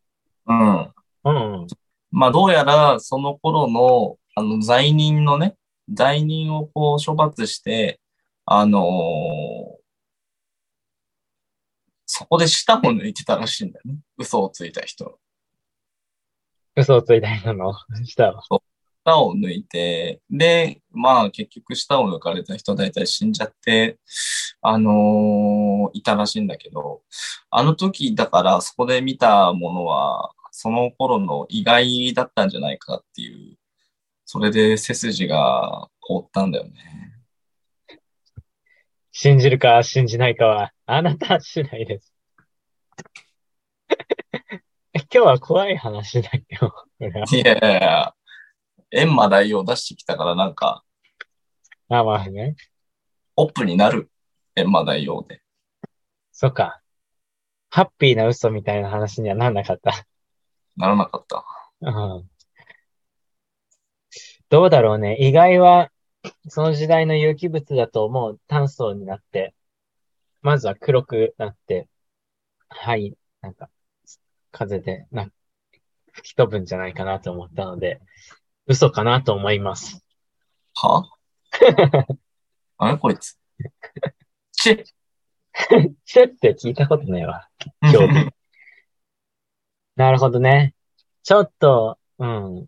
うん。うんうん。まあどうやらその頃の、あの、罪人のね、罪人をこう処罰して、あのーそこで舌を抜いてたらしいんだよね。嘘をついた人。嘘をついた人の下は。舌を抜いて、で、まあ結局舌を抜かれた人は大体死んじゃって、あのーいたらしいんだけど、あの時だからそこで見たものは、その頃の意外だったんじゃないかっていう、それで背筋が凍ったんだよね。信じるか信じないかは、あなた次第です。*laughs* 今日は怖い話だよ。これはいやいやいや、閻魔大王出してきたからなんか、あ、まあね。オップになる閻魔大王で。そっか。ハッピーな嘘みたいな話にはなんなかった。ならなかった。うん。どうだろうね。意外は、その時代の有機物だともう炭素になって、まずは黒くなって、はい、なんか、風で、な、吹き飛ぶんじゃないかなと思ったので、嘘かなと思います。は？あれ？こいつ。チェ *laughs* チェって聞いたことないわ。今日。*laughs* なるほどね。ちょっと、うん。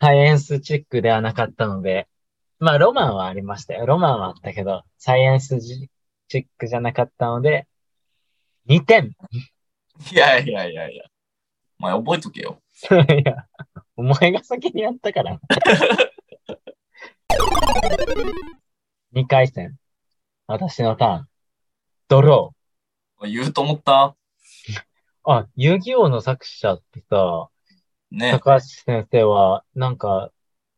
サイエンスチックではなかったので、まあロマンはありましたよ。ロマンはあったけど、サイエンスチックじゃなかったので、2点。いやいやいやいや。お前覚えとけよ。いや、お前が先にやったから。*laughs* 2回戦。私のターン。ドロ言うと思った？ー。*laughs* あ、遊戯王の作者ってさ、ね。高橋先生は、なんか、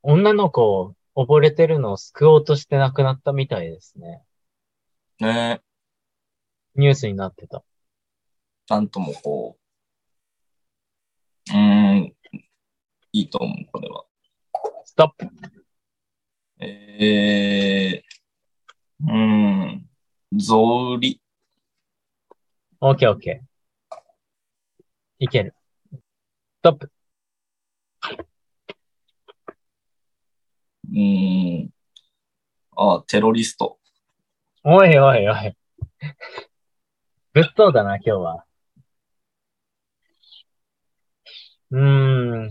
女の子を溺れてるのを救おうとして亡くなったみたいですね。ね。ニュースになってた。なんともこう。うーん。いいと思う、これは。ストップ。えー。うーん。草履。オッケーオッケー。いける。ストップ。うーん。ああ、テロリスト。おいおいおい。*laughs* 物騒だな、今日は。うーん。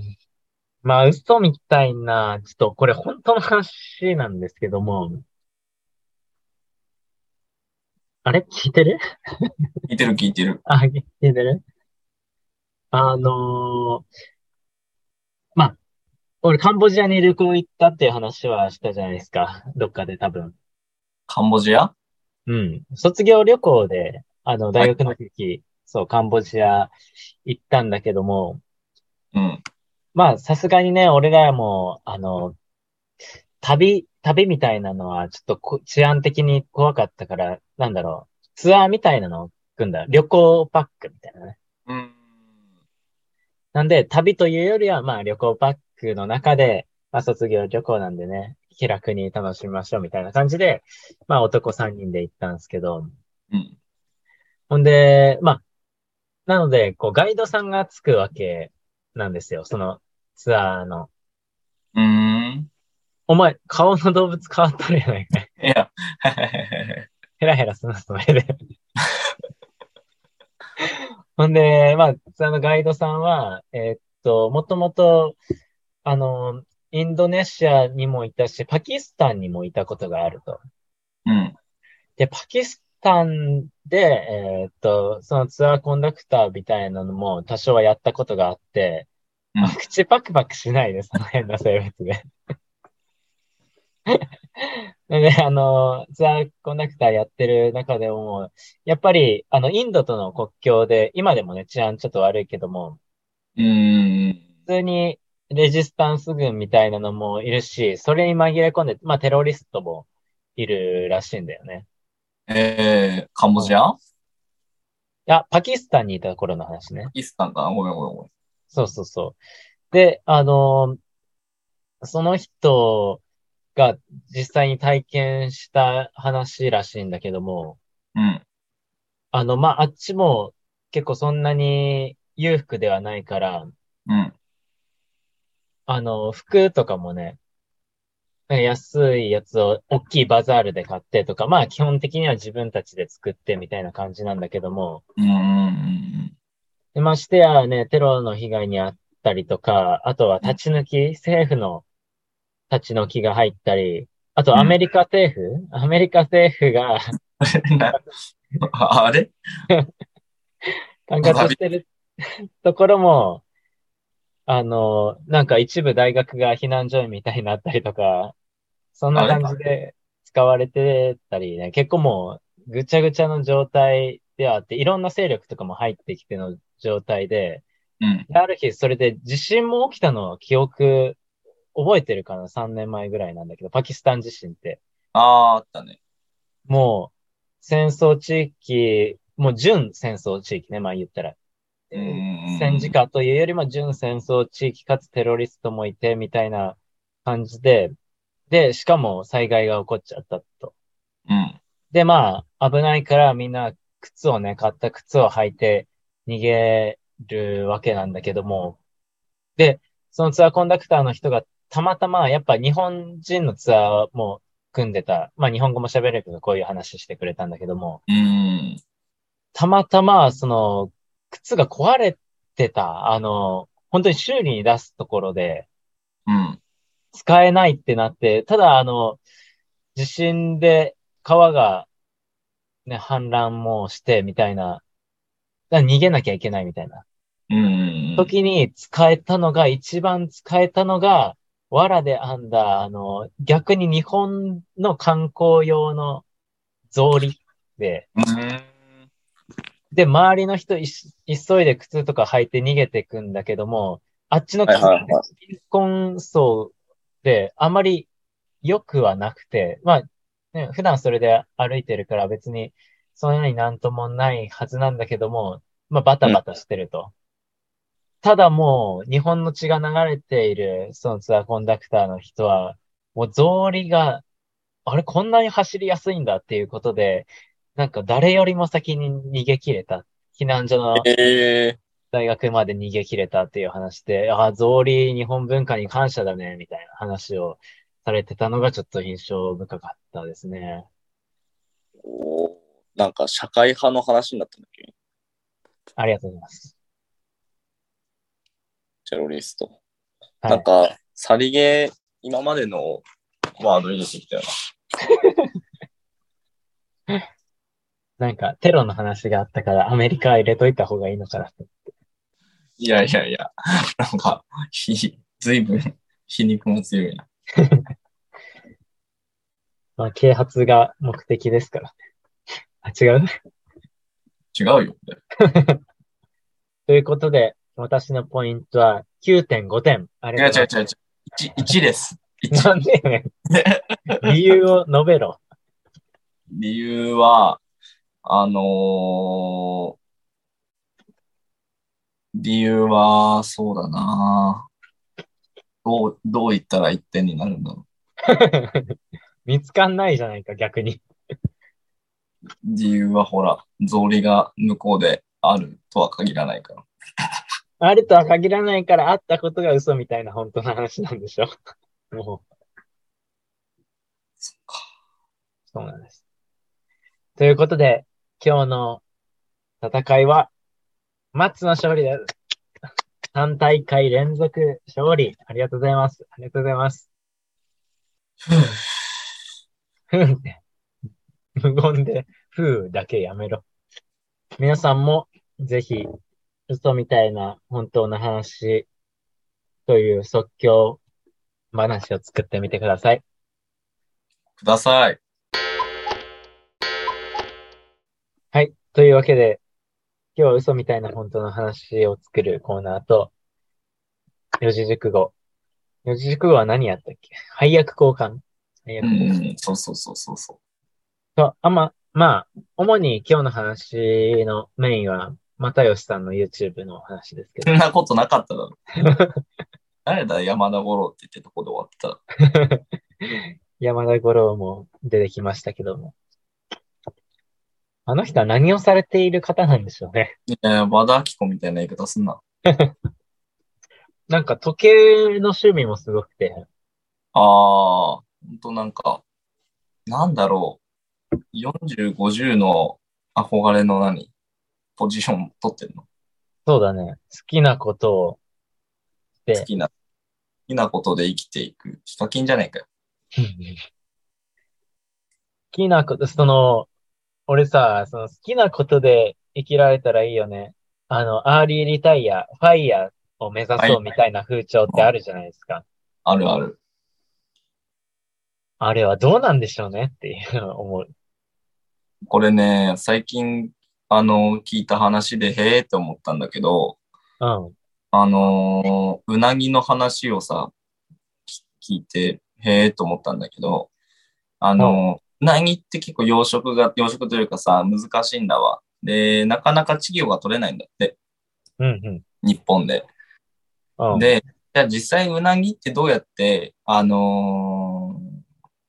まあ、嘘みたいな、ちょっとこれ本当の話なんですけども。あれ？聞いてる？聞いてる聞いてる。あ、聞いてる？あのーまあ、俺カンボジアに旅行行ったっていう話はしたじゃないですか。どっかで多分。カンボジア？うん。卒業旅行で、あの、大学の時、そう、カンボジア行ったんだけども、うん。まあ、さすがにね、俺らも、あの、旅、旅みたいなのは、ちょっとこ治安的に怖かったから、なんだろう、ツアーみたいなのを組んだ。旅行パックみたいなね。うん。なんで、旅というよりは、まあ、旅行パックの中で、まあ、卒業旅行なんでね、気楽に楽しみましょうみたいな感じで、まあ、男3人で行ったんですけど、うん。ほんで、まあ、なので、こう、ガイドさんがつくわけなんですよ。そのツアーの。うーん。お前、顔の動物変わっとるやないかい。いや、*laughs* ヘラヘラすな、それで。*laughs* ほんで、まあ、ツアーのガイドさんは、えーっと、もともと、あの、インドネシアにもいたし、パキスタンにもいたことがあると。うん。で、パキスタンで、えーっと、そのツアーコンダクターみたいなのも多少はやったことがあって、うんあ口パクパクしないで、その変な性別で。*laughs* で、あの、ツアーコンダクターやってる中でも、やっぱり、あの、インドとの国境で、今でもね、治安ちょっと悪いけども、うーん。普通にレジスタンス軍みたいなのもいるし、それに紛れ込んで、まあ、テロリストもいるらしいんだよね。えー、カンボジア？いや、パキスタンにいた頃の話ねパ。キスタンかなごめんごめんごめん。そうそうそう。で、あのその人が実際に体験した話らしいんだけども、うん。あの、まあ、あっちも結構そんなに裕福ではないから、うん。あの、服とかもね、安いやつを大きいバザールで買ってとか、まあ基本的には自分たちで作ってみたいな感じなんだけども。でましてやね、テロの被害に遭ったりとか、あとは立ち抜き、政府の立ち退きが入ったり、あとアメリカ政府、アメリカ政府が *laughs* あれ？*laughs* 管轄してるところも、あの、なんか一部大学が避難所みたいになったりとか、そんな感じで使われてたりね、結構もうぐちゃぐちゃの状態ではあって、いろんな勢力とかも入ってきての状態で、うん。である日、それで地震も起きたのは記憶、覚えてるかな ?3 年前ぐらいなんだけど、パキスタン地震って。ああ、あったね。もう、戦争地域、もう準戦争地域ね、まあ言ったら。戦時下というよりも準戦争地域かつテロリストもいて、みたいな感じで、で、しかも災害が起こっちゃったと。うん。で、まあ、危ないからみんな靴をね、買った靴を履いて逃げるわけなんだけども、で、そのツアーコンダクターの人がたまたま、やっぱ日本人のツアーも組んでた、まあ日本語も喋れるけどこういう話してくれたんだけども、うん。たまたま、その、靴が壊れてた、あの、本当に修理に出すところでうん。使えないってなって、ただあの、地震で川がね、氾濫もしてみたいな、逃げなきゃいけないみたいな。うん。時に使えたのが、一番使えたのが、藁で編んだ、あの、逆に日本の観光用の草履で、うん。で、周りの人いし急いで靴とか履いて逃げてくんだけども、あっちの貧困層であまり良くはなくて、まあ、ね、普段それで歩いてるから別にそんなになんともないはずなんだけども、まあバタバタしてると。ただもう日本の血が流れているそのツアーコンダクターの人は、もう草履が、あれこんなに走りやすいんだっていうことで、なんか誰よりも先に逃げ切れた？避難所のええ大学まで逃げ切れたっていう話で、ああ、草履日本文化に感謝だね、みたいな話をされてたのがちょっと印象深かったですね。おーなんか社会派の話になったんだっけ？ありがとうございます。テロリスト。はい。なんか、さりげ、今までのワード入れてきたよな *laughs* んか、テロの話があったから、アメリカ入れといた方がいいのかなと。いやいやいや、*laughs* なんか、ひ、ずいぶん皮肉も強いな。*laughs* まあ、啓発が目的ですからね。あ、違う？違うよ。*laughs* ということで、私のポイントは9.5点。あり違うがとうござい違う違う違う。1、1です。ます。1。なんでやねん。理由を述べろ。理由は、あのー理由は、そうだなどう、どう言ったら1点になるんだろ *laughs* 見つかんないじゃないか、逆に。う。理由はほら、草履が向こうであるとは限らないから。あるとは限らないから、あったことが嘘みたいな本当の話なんでしょ。もう。そうなんです。ということで、今日の戦いは、マッツの勝利です。3大会連続勝利。ありがとうございます。ありがとうございます。ふんって。無言で、ふうだけやめろ。皆さんも、ぜひ、嘘みたいな本当の話という即興話を作ってみてください。ください。はい。というわけで、今日は嘘みたいな本当の話を作るコーナーと、四字熟語。四字熟語は何やったっけ？配役交換。配う役交換。ん、そうそうそうそうそと、あんま、まあ、主に今日の話のメインは、又吉さんの YouTube の話ですけう。どそん。なことなかっただろ。*laughs* 誰だ、山田五郎って言ってとこで終わってた。*laughs* 山田五郎も出てきましたけども。あの人は何をされている方なんでしょうね。いや、和田アキ子みたいな言い方すんな。*laughs* なんか時計の趣味もすごくて、ああ、ほんとなんか、なんだろう。40、50の憧れの何？ポジション取ってんの？そうだね。好きなことをで好きな、好きなことで生きていく。ヒカキンじゃないかよ。好きなこと、その、俺さ、その好きなことで生きられたらいいよね。あの、アーリーリタイア、 FIREを目指そうみたいな風潮ってあるじゃないですか。あるある。あれはどうなんでしょうねっていうのを思う。これね、最近、あの、聞いた話で、へえって思ったんだけど、うん。あのーうなぎの話をさ、き聞いて、へえと思ったんだけど、あのなぎって結構養殖が、養殖というかさ、難しいんだわ。で、なかなか稚魚が取れないんだって、うん、日本で。うん。うん、で、じゃあ実際うなぎってどうやって、あのー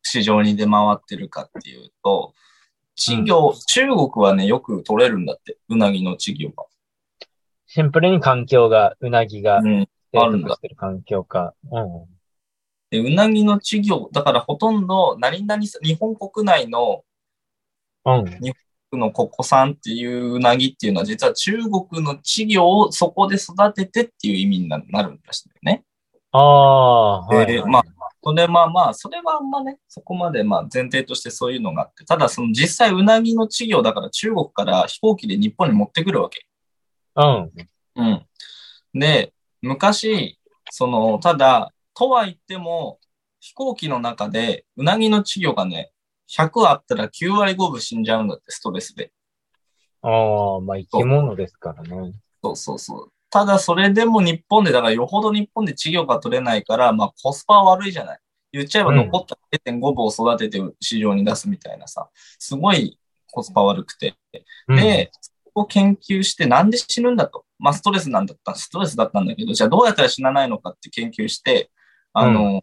市場に出回ってるかっていうと、稚魚、中国はね、よく取れるんだって、うなぎの稚魚が。シンプルに環境が、うなぎがうん。生あるんだ環境か。うん。で、うなぎの稚魚、だからほとんど、何々さ、日本国内の、うん。のココさんっていううなぎっていうのは、実は中国の稚魚をそこで育ててっていう意味にななるんですよね。ああ、はい、はい。でまあそれはまあ、それはあんまね、そこまでまあ前提としてそういうのがあって、ただその実際うなぎの稚魚だから中国から飛行機で日本に持ってくるわけ。うん。うん。で、昔、その、ただ、とは言っても、飛行機の中で、うなぎの稚魚がね、100あったら9割5分死んじゃうんだって、ストレスで。ああ、まあ生き物ですからね。そうそうそう。ただ、それでも日本で、だからよほど日本で稚魚が取れないから、まあコスパは悪いじゃない。言っちゃえばうん残った0.5分を育てて市場に出すみたいなさ、すごいコスパ悪くて。うん、で、そこを研究してなんで死ぬんだと。まあ、ストレスなんだった、ストレスだったんだけど、じゃあどうやったら死なないのかって研究して、あの、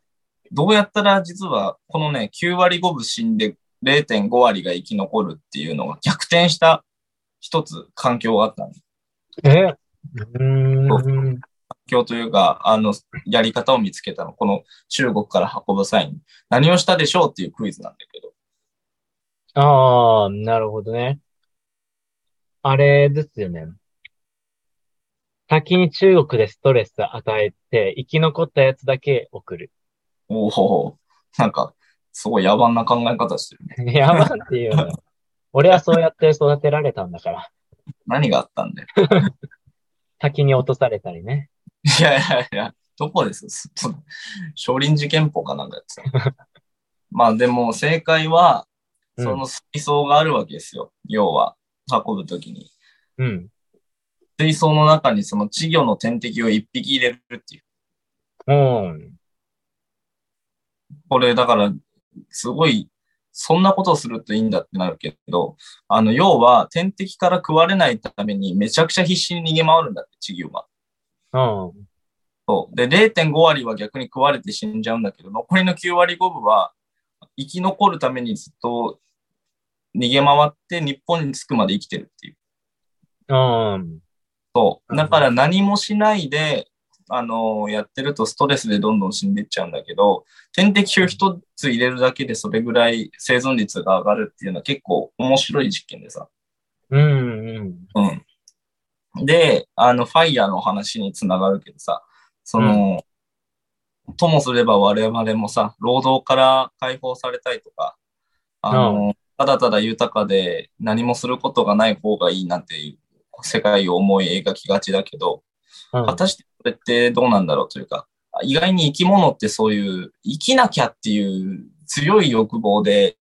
どうやったら実はこのね、9割5分死んで0.5割が生き残るっていうのが逆転した一つ環境があったんです。え？うーん。境というか、あの、やり方を見つけたの。この中国から運ぶ際に。何をしたでしょうっていうクイズなんだけど。ああ、なるほどね。あれですよね。先に中国でストレス与えて、生き残ったやつだけ送る。おおなんか、すごい野蛮な考え方してるね。*laughs* やばっていうの。*laughs* 俺はそうやって育てられたんだから。何があったんだよ。*laughs* 先に落とされたりね。いやいやいや、どこです？そ少林寺拳法かなんかやってた。まあでも正解は、うんその水槽があるわけですよ。要は、運ぶときに。うん。水槽の中にその稚魚の天敵を一匹入れるっていう。うん。これだから、すごい、そんなことをするといいんだってなるけど、あの、要は天敵から食われないためにめちゃくちゃ必死に逃げ回るんだって、稚魚が。うん。そう。で、0.5割は逆に食われて死んじゃうんだけど、残りの9割5分は生き残るためにずっと逃げ回って日本に着くまで生きてるっていう。うん。そう。うんだから何もしないで、あのやってるとストレスでどんどん死んでいっちゃうんだけど、点滴を一つ入れるだけでそれぐらい生存率が上がるっていうのは結構面白い実験でさ。うん。うん。うん。で、あの、ファイヤーの話につながるけどさ、その、ともすれば我々もさ、労働から解放されたいとか、あの、ただただ豊かで何もすることがない方がいいなんていう世界を思い描きがちだけど、うん果たしてそれってどうなんだろうというか、意外に生き物ってそういう生きなきゃっていう強い欲望で、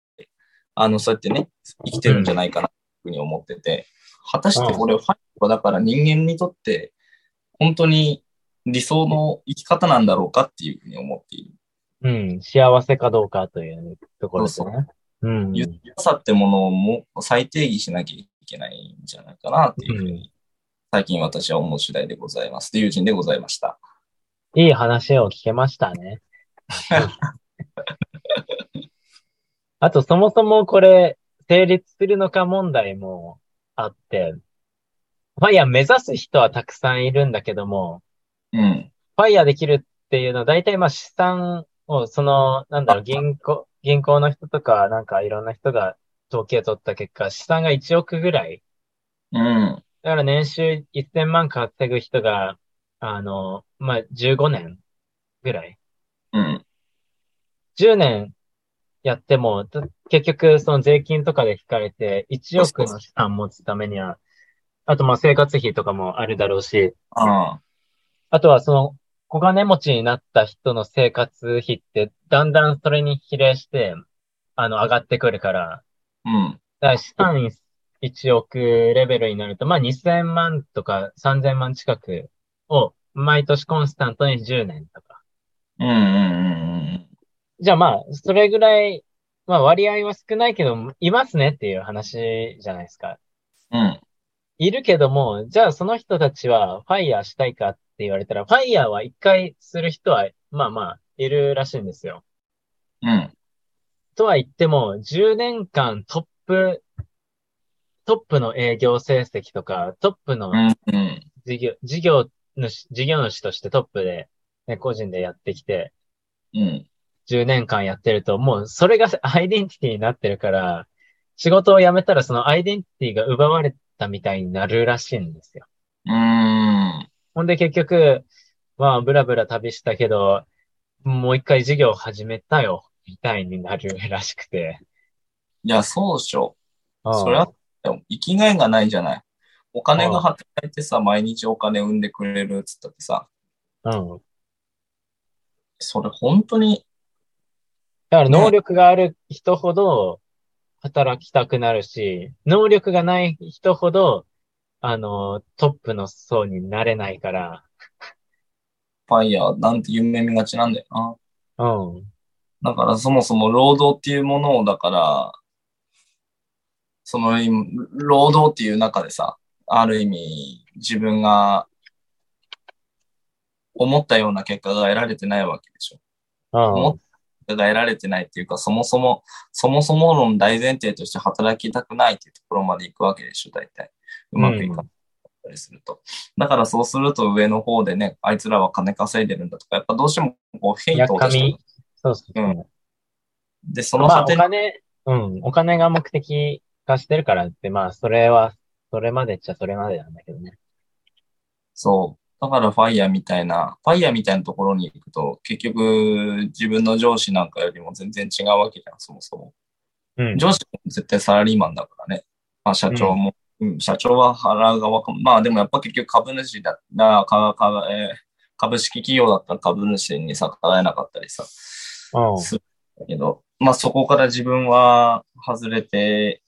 あの、そうやってね、生きてるんじゃないかなというふうに思ってて、果たしてこれファイトはだから人間にとって本当に理想の生き方なんだろうかっていうふうに思っている。うん。幸せかどうかというところですね。うん。豊さってものをも再定義しなきゃいけないんじゃないかなっていうふううんに、最近私は思う次第でございます。で、友人でございました。いい話を聞けましたね。あと、そもそもこれ、成立するのか問題もあって、ファイヤー目指す人はたくさんいるんだけども、うん。ファイヤーできるっていうのは、大体まあ資産を、その、なんだろう、銀行、銀行の人とか、なんかいろんな人が統計取った結果、資産が1億ぐらい。うん。だから年収1000万稼ぐ人が、あの、まあ、15年ぐらい。うん。10年やっても、と結局その税金とかで引かれて、1億の資産持つためには、あとまあ生活費とかもあるだろうし、ああ。あとはその小金持ちになった人の生活費って、だんだんそれに比例して、あの、上がってくるから、うん。だから資産1億レベルになると、まあ2000万とか3000万近くを毎年コンスタントに10年とか。うん。うん。うん。じゃあまあ、それぐらい、まあ割合は少ないけど、いますねっていう話じゃないですか。うん。いるけども、じゃあその人たちはファイヤーしたいかって言われたら、ファイヤーは一回する人は、まあまあ、いるらしいんですよ。うん。とは言っても、10年間トップ、トップの営業成績とか、トップの。事業、事業主、事業主としてトップで、ね、個人でやってきて、うん。10年間やってると、もうそれがアイデンティティになってるから、仕事を辞めたらそのアイデンティティが奪われたみたいになるらしいんですよ。うん。ほんで結局、まあ、ブラブラ旅したけど、もう一回事業を始めたよ、みたいになるらしくて。いや、そうでしょ。うんそれは、生きがいがないじゃない。お金が働いてさ、毎日お金生んでくれるっつったってさ、うん。それ本当に、だから能力がある人ほど働きたくなるし、能力がない人ほど、あの、トップの層になれないから、ファイヤーなんて夢見がちなんだよな。うん。だからそもそも労働っていうものを、だから、その今労働っていう中でさ、ある意味自分が思ったような結果が得られてないわけでしょ。うん思った結果が得られてないっていうか、そもそも、そもそも論大前提として働きたくないっていうところまで行くわけでしょ、大体。うまくいかない。ったりすると。だからそうすると上の方でね、あいつらは金稼いでるんだとか、やっぱどうしてもこう、ヘイやトを出して。そうそうそう。うんで、そのまあ、お金、うん、お金が目的化してるからって、まあ、それは、それまでっちゃそれまでなんだけどね。そう。だからファイヤーみたいな、ファイヤーみたいなところに行くと、結局自分の上司なんかよりも全然違うわけじゃん、そもそも。うん。上司も絶対サラリーマンだからね。まあ社長も、うん社長は払う側かも。まあでもやっぱ結局株主だな、かかえー株式企業だったら株主に逆らえなかったりさ、うん。するんだけど、まあそこから自分は外れて、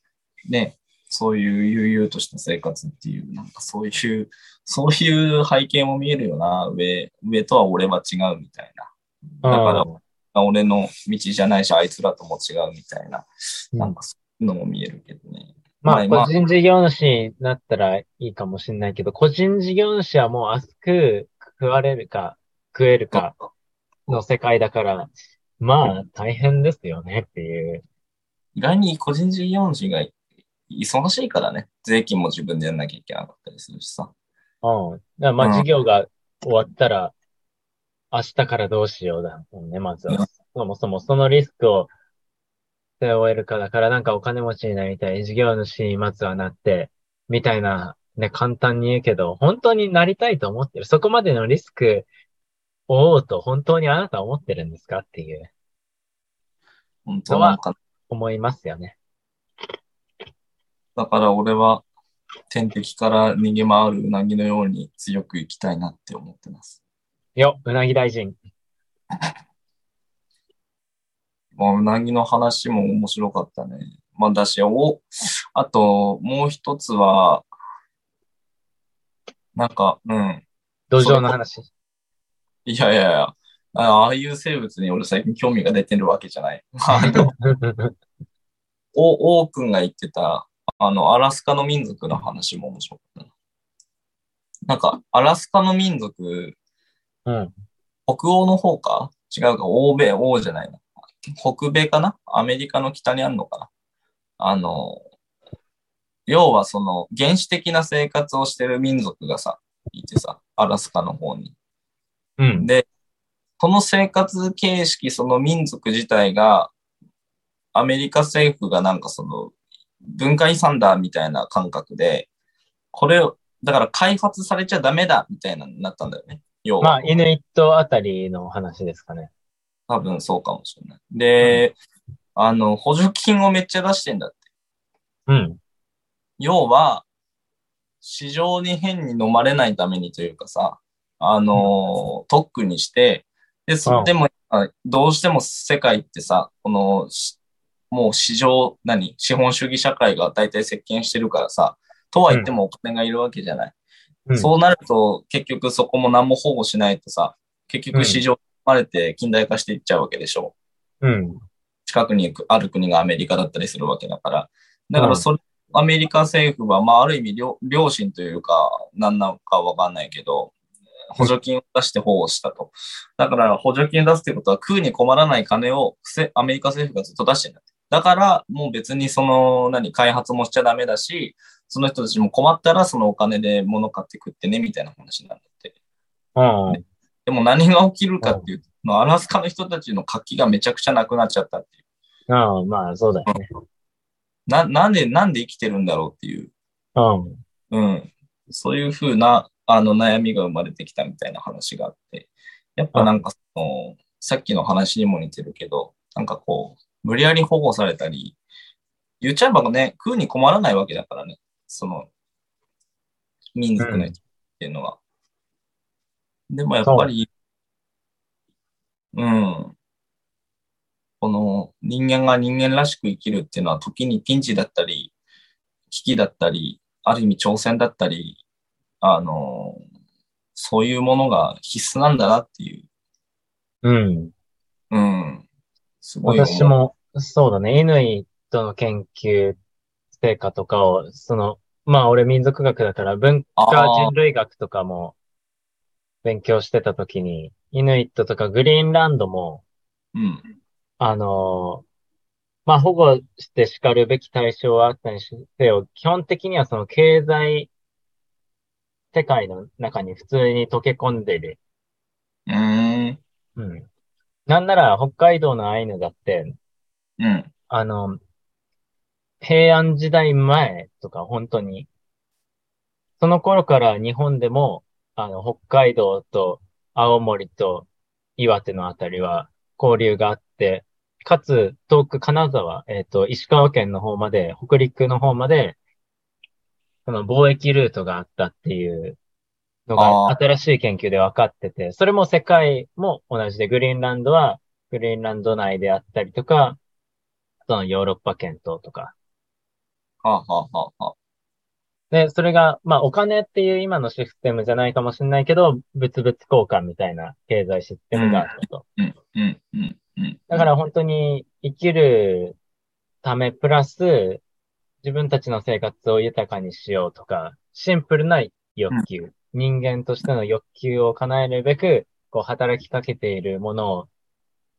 ね、そういう悠々とした生活っていう、なんかそういう、そういう背景も見えるよな。上、上とは俺は違うみたいな。だからうん俺の道じゃないし、あいつらとも違うみたいな、うんなんかそういうのも見えるけどね。まあ、まあ個人事業主になったらいいかもしれないけど、個人事業主はもう熱く食われるか、食えるかの世界だから、まあ、大変ですよねっていう。意外に個人事業主が忙しいからね。税金も自分でやんなきゃいけなかったりするしさ。うん。だまあ、うん事業が終わったら、明日からどうしようだもんね、まずは。うんそもそもそのリスクを背負えるかだから、なんかお金持ちになりたい、事業主にまずはなって、みたいな、ね、簡単に言うけど、本当になりたいと思ってる。そこまでのリスクおうと本当にあなたは思ってるんですかっていう、本当なんか、思いますよね。だから俺は天敵から逃げ回るうなぎのように強く生きたいなって思ってます。よ、うなぎ大臣。*laughs* まあ、うなぎの話も面白かったね。まあ、だし、お、あと、もう一つは、なんか、うん。土壌の話。いやいやいや、あああいう生物に俺最近興味が出てるわけじゃない。あの、お、王くんが言ってた、あの、アラスカの民族の話も面白かったな。なんか、アラスカの民族、うん。北欧の方か？違うか、欧米、欧じゃないな。北米かな？アメリカの北にあるのかな？あの、要はその原始的な生活をしてる民族がさ、いてさ、アラスカの方に。うん。で、その生活形式、その民族自体が、アメリカ政府がなんかその文化遺産だみたいな感覚で、これを、だから開発されちゃダメだみたいなになったんだよね。要は。まあ、イヌイットあたりの話ですかね。多分そうかもしれない。で、あの、補助金をめっちゃ出してんだって。うん。要は、市場に変に飲まれないためにというかさ、あの、特区にして、で、そうんでも、あどうしても世界ってさ、この、しもう市場、何資本主義社会が大体席巻してるからさ、とは言ってもお金がいるわけじゃない。うんそうなると、結局そこも何も保護しないとさ、結局市場に生まれて近代化していっちゃうわけでしょ。うん。近くにある国がアメリカだったりするわけだから。だからそれ、アメリカ政府は、まあある意味良良心というか、何なのかわかんないけど、補助金を出して保護したと。だから補助金を出すってことは食うに困らない金をせアメリカ政府がずっと出してるんだ。だからもう別にその何開発もしちゃダメだし、その人たちも困ったらそのお金で物買って食ってねみたいな話なんだって。うん。でも何が起きるかっていうと、アラスカの人たちの活気がめちゃくちゃなくなっちゃったっていう。うん。まあ、そうだよね。な、なんで、なんで生きてるんだろうっていう、うん。うん。そういうふうな、あの、悩みが生まれてきたみたいな話があって、やっぱなんかその、さっきの話にも似てるけど、なんかこう、無理やり保護されたり、言っちゃえばね、食うに困らないわけだからね、その、民族の人っていうのは。でもやっぱり、うん。この人間が人間らしく生きるっていうのは時にピンチだったり、危機だったり、ある意味挑戦だったり、あの、そういうものが必須なんだなっていう、うん。うん。すごい。私も、そうだね。イヌイットの研究成果とかを、その、まあ俺民族学だから文化人類学とかも勉強してた時に、イヌイットとかグリーンランドも、うん。あのーまあ保護して叱るべき対象はあったにせよ、基本的にはその経済世界の中に普通に溶け込んでる。うーん。うん。なんなら、北海道のアイヌだって、うん。あの、平安時代前とか本当に、その頃から日本でも、あの、北海道と青森と岩手のあたりは交流があって、かつ遠く金沢、えっと、石川県の方まで、北陸の方まで、その貿易ルートがあったっていうのがあ新しい研究で分かってて、それも世界も同じで、グリーンランドはグリーンランド内であったりとか、そのヨーロッパ圏ととか。はあ、はあはあはあ、で、それが、まあお金っていう今のシステムじゃないかもしれないけど、物々交換みたいな経済システムがあったと。うん、うん、うん、うん。だから本当に生きるためプラス自分たちの生活を豊かにしようとか、シンプルな欲求、人間としての欲求を叶えるべく、こう働きかけているものを、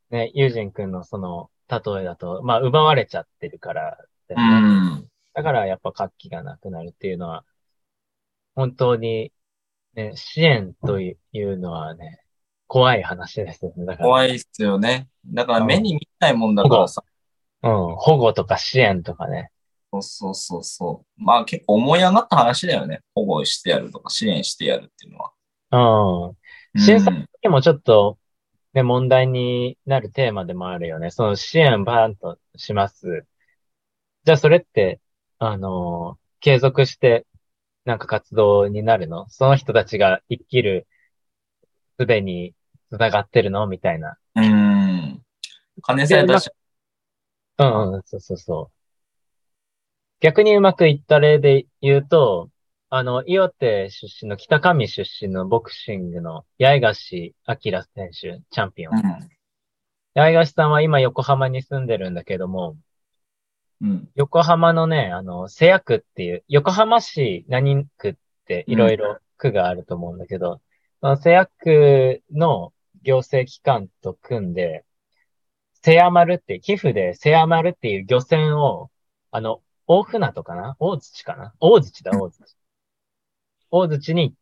ね、ユージン君のその例えだと、まあ奪われちゃってるからだうよね、ん。だからやっぱ活気がなくなるっていうのは、本当に、ね、支援というのはね、怖い話ですよね。だから、怖いっすよね。だから目に見えないもんだからさ。うん、保護とか支援とかね。そうそうそうそう。まあ結構思い上がった話だよね。保護してやるとか支援してやるっていうのは。うん。審査うんでもちょっと、ね、問題になるテーマでもあるよね。その支援バーンとします。じゃあそれって、あのー継続して、なんか活動になるの？その人たちが生きる術に繋がってるの？みたいな。うん。金さえ出しうんうん、そうそうそう。逆にうまくいった例で言うと、あの、岩手出身の北上出身のボクシングの八重樫明選手、チャンピオン。うん。八重樫さんは今横浜に住んでるんだけども、うん。横浜のね、あの、瀬谷区っていう、横浜市何区っていろいろ区があると思うんだけど、その瀬谷区の行政機関と組んで、瀬谷丸って寄付で瀬谷丸っていう漁船を、あの、大船渡かな？大槌かな？大槌だ、大槌。大槌に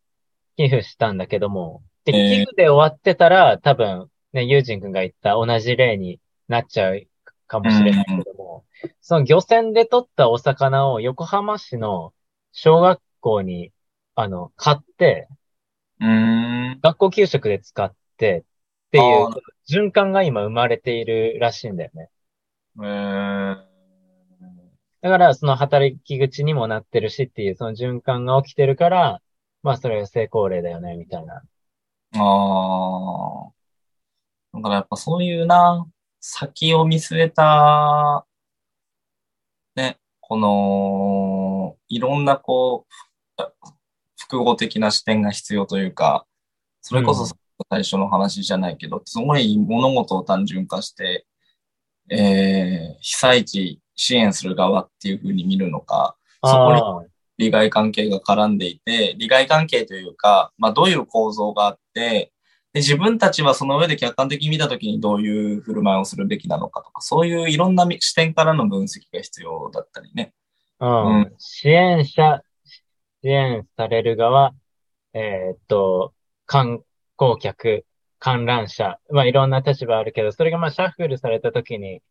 寄付したんだけども、で、えー寄付で終わってたら、多分、ね、ユージン君が言った同じ例になっちゃうかもしれないけども、その漁船で取ったお魚を横浜市の小学校に、あの、買って、うん。学校給食で使ってっていう循環が今生まれているらしいんだよね。だから、その働き口にもなってるしっていう、その循環が起きてるから、まあ、それが成功例だよね、みたいな。ああ。だからやっぱそういうな、先を見据えた、ね、この、いろんなこう、複合的な視点が必要というか、それこそ最初の話じゃないけど、すごい物事を単純化して、えー、被災地支援する側っていうふうに見るのか、そこに利害関係が絡んでいて、利害関係というか、まあどういう構造があって、で自分たちはその上で客観的に見たときにどういう振る舞いをするべきなのかとか、そういういろんな視点からの分析が必要だったりね。うん。うん支援者、支援される側、えーっと、観光客、観覧車、まあいろんな立場あるけど、それがまあシャッフルされた時に、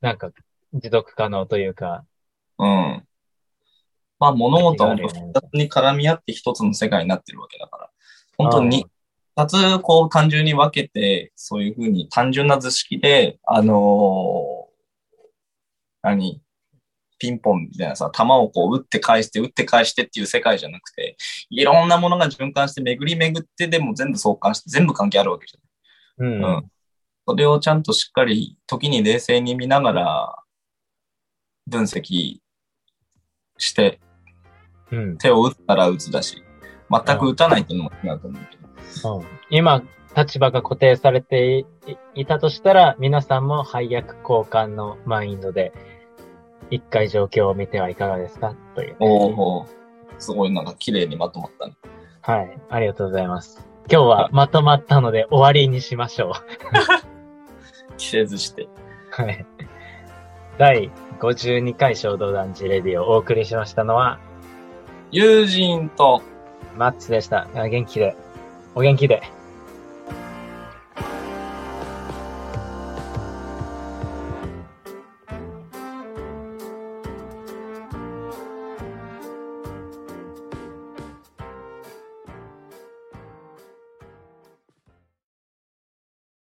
なんか持続可能というか、うん。まあ物事は複雑に絡み合って一つの世界になってるわけだから、本当に二つこう単純に分けて、そういうふうに単純な図式で、あのー何？ピンポンみたいなさ、球をこう打って返して、打って返してっていう世界じゃなくて、いろんなものが循環して巡り巡ってでも全部相関して全部関係あるわけじゃうん。ない。うん。それをちゃんとしっかり時に冷静に見ながら分析して、うん。手を打ったら打つだし、全く打たないっていうのも違うと思うけど。うん今、立場が固定されていいたとしたら、皆さんも配役交換のマインドで、一回状況を見てはいかがですか？という。おおすごいなんか綺麗にまとまったね。はい。ありがとうございます。今日はまとまったので終わりにしましょう。*laughs* 季節して。はい。第52回衝動団地レディをお送りしましたのは、友人とマッツでした。元気で。お元気で。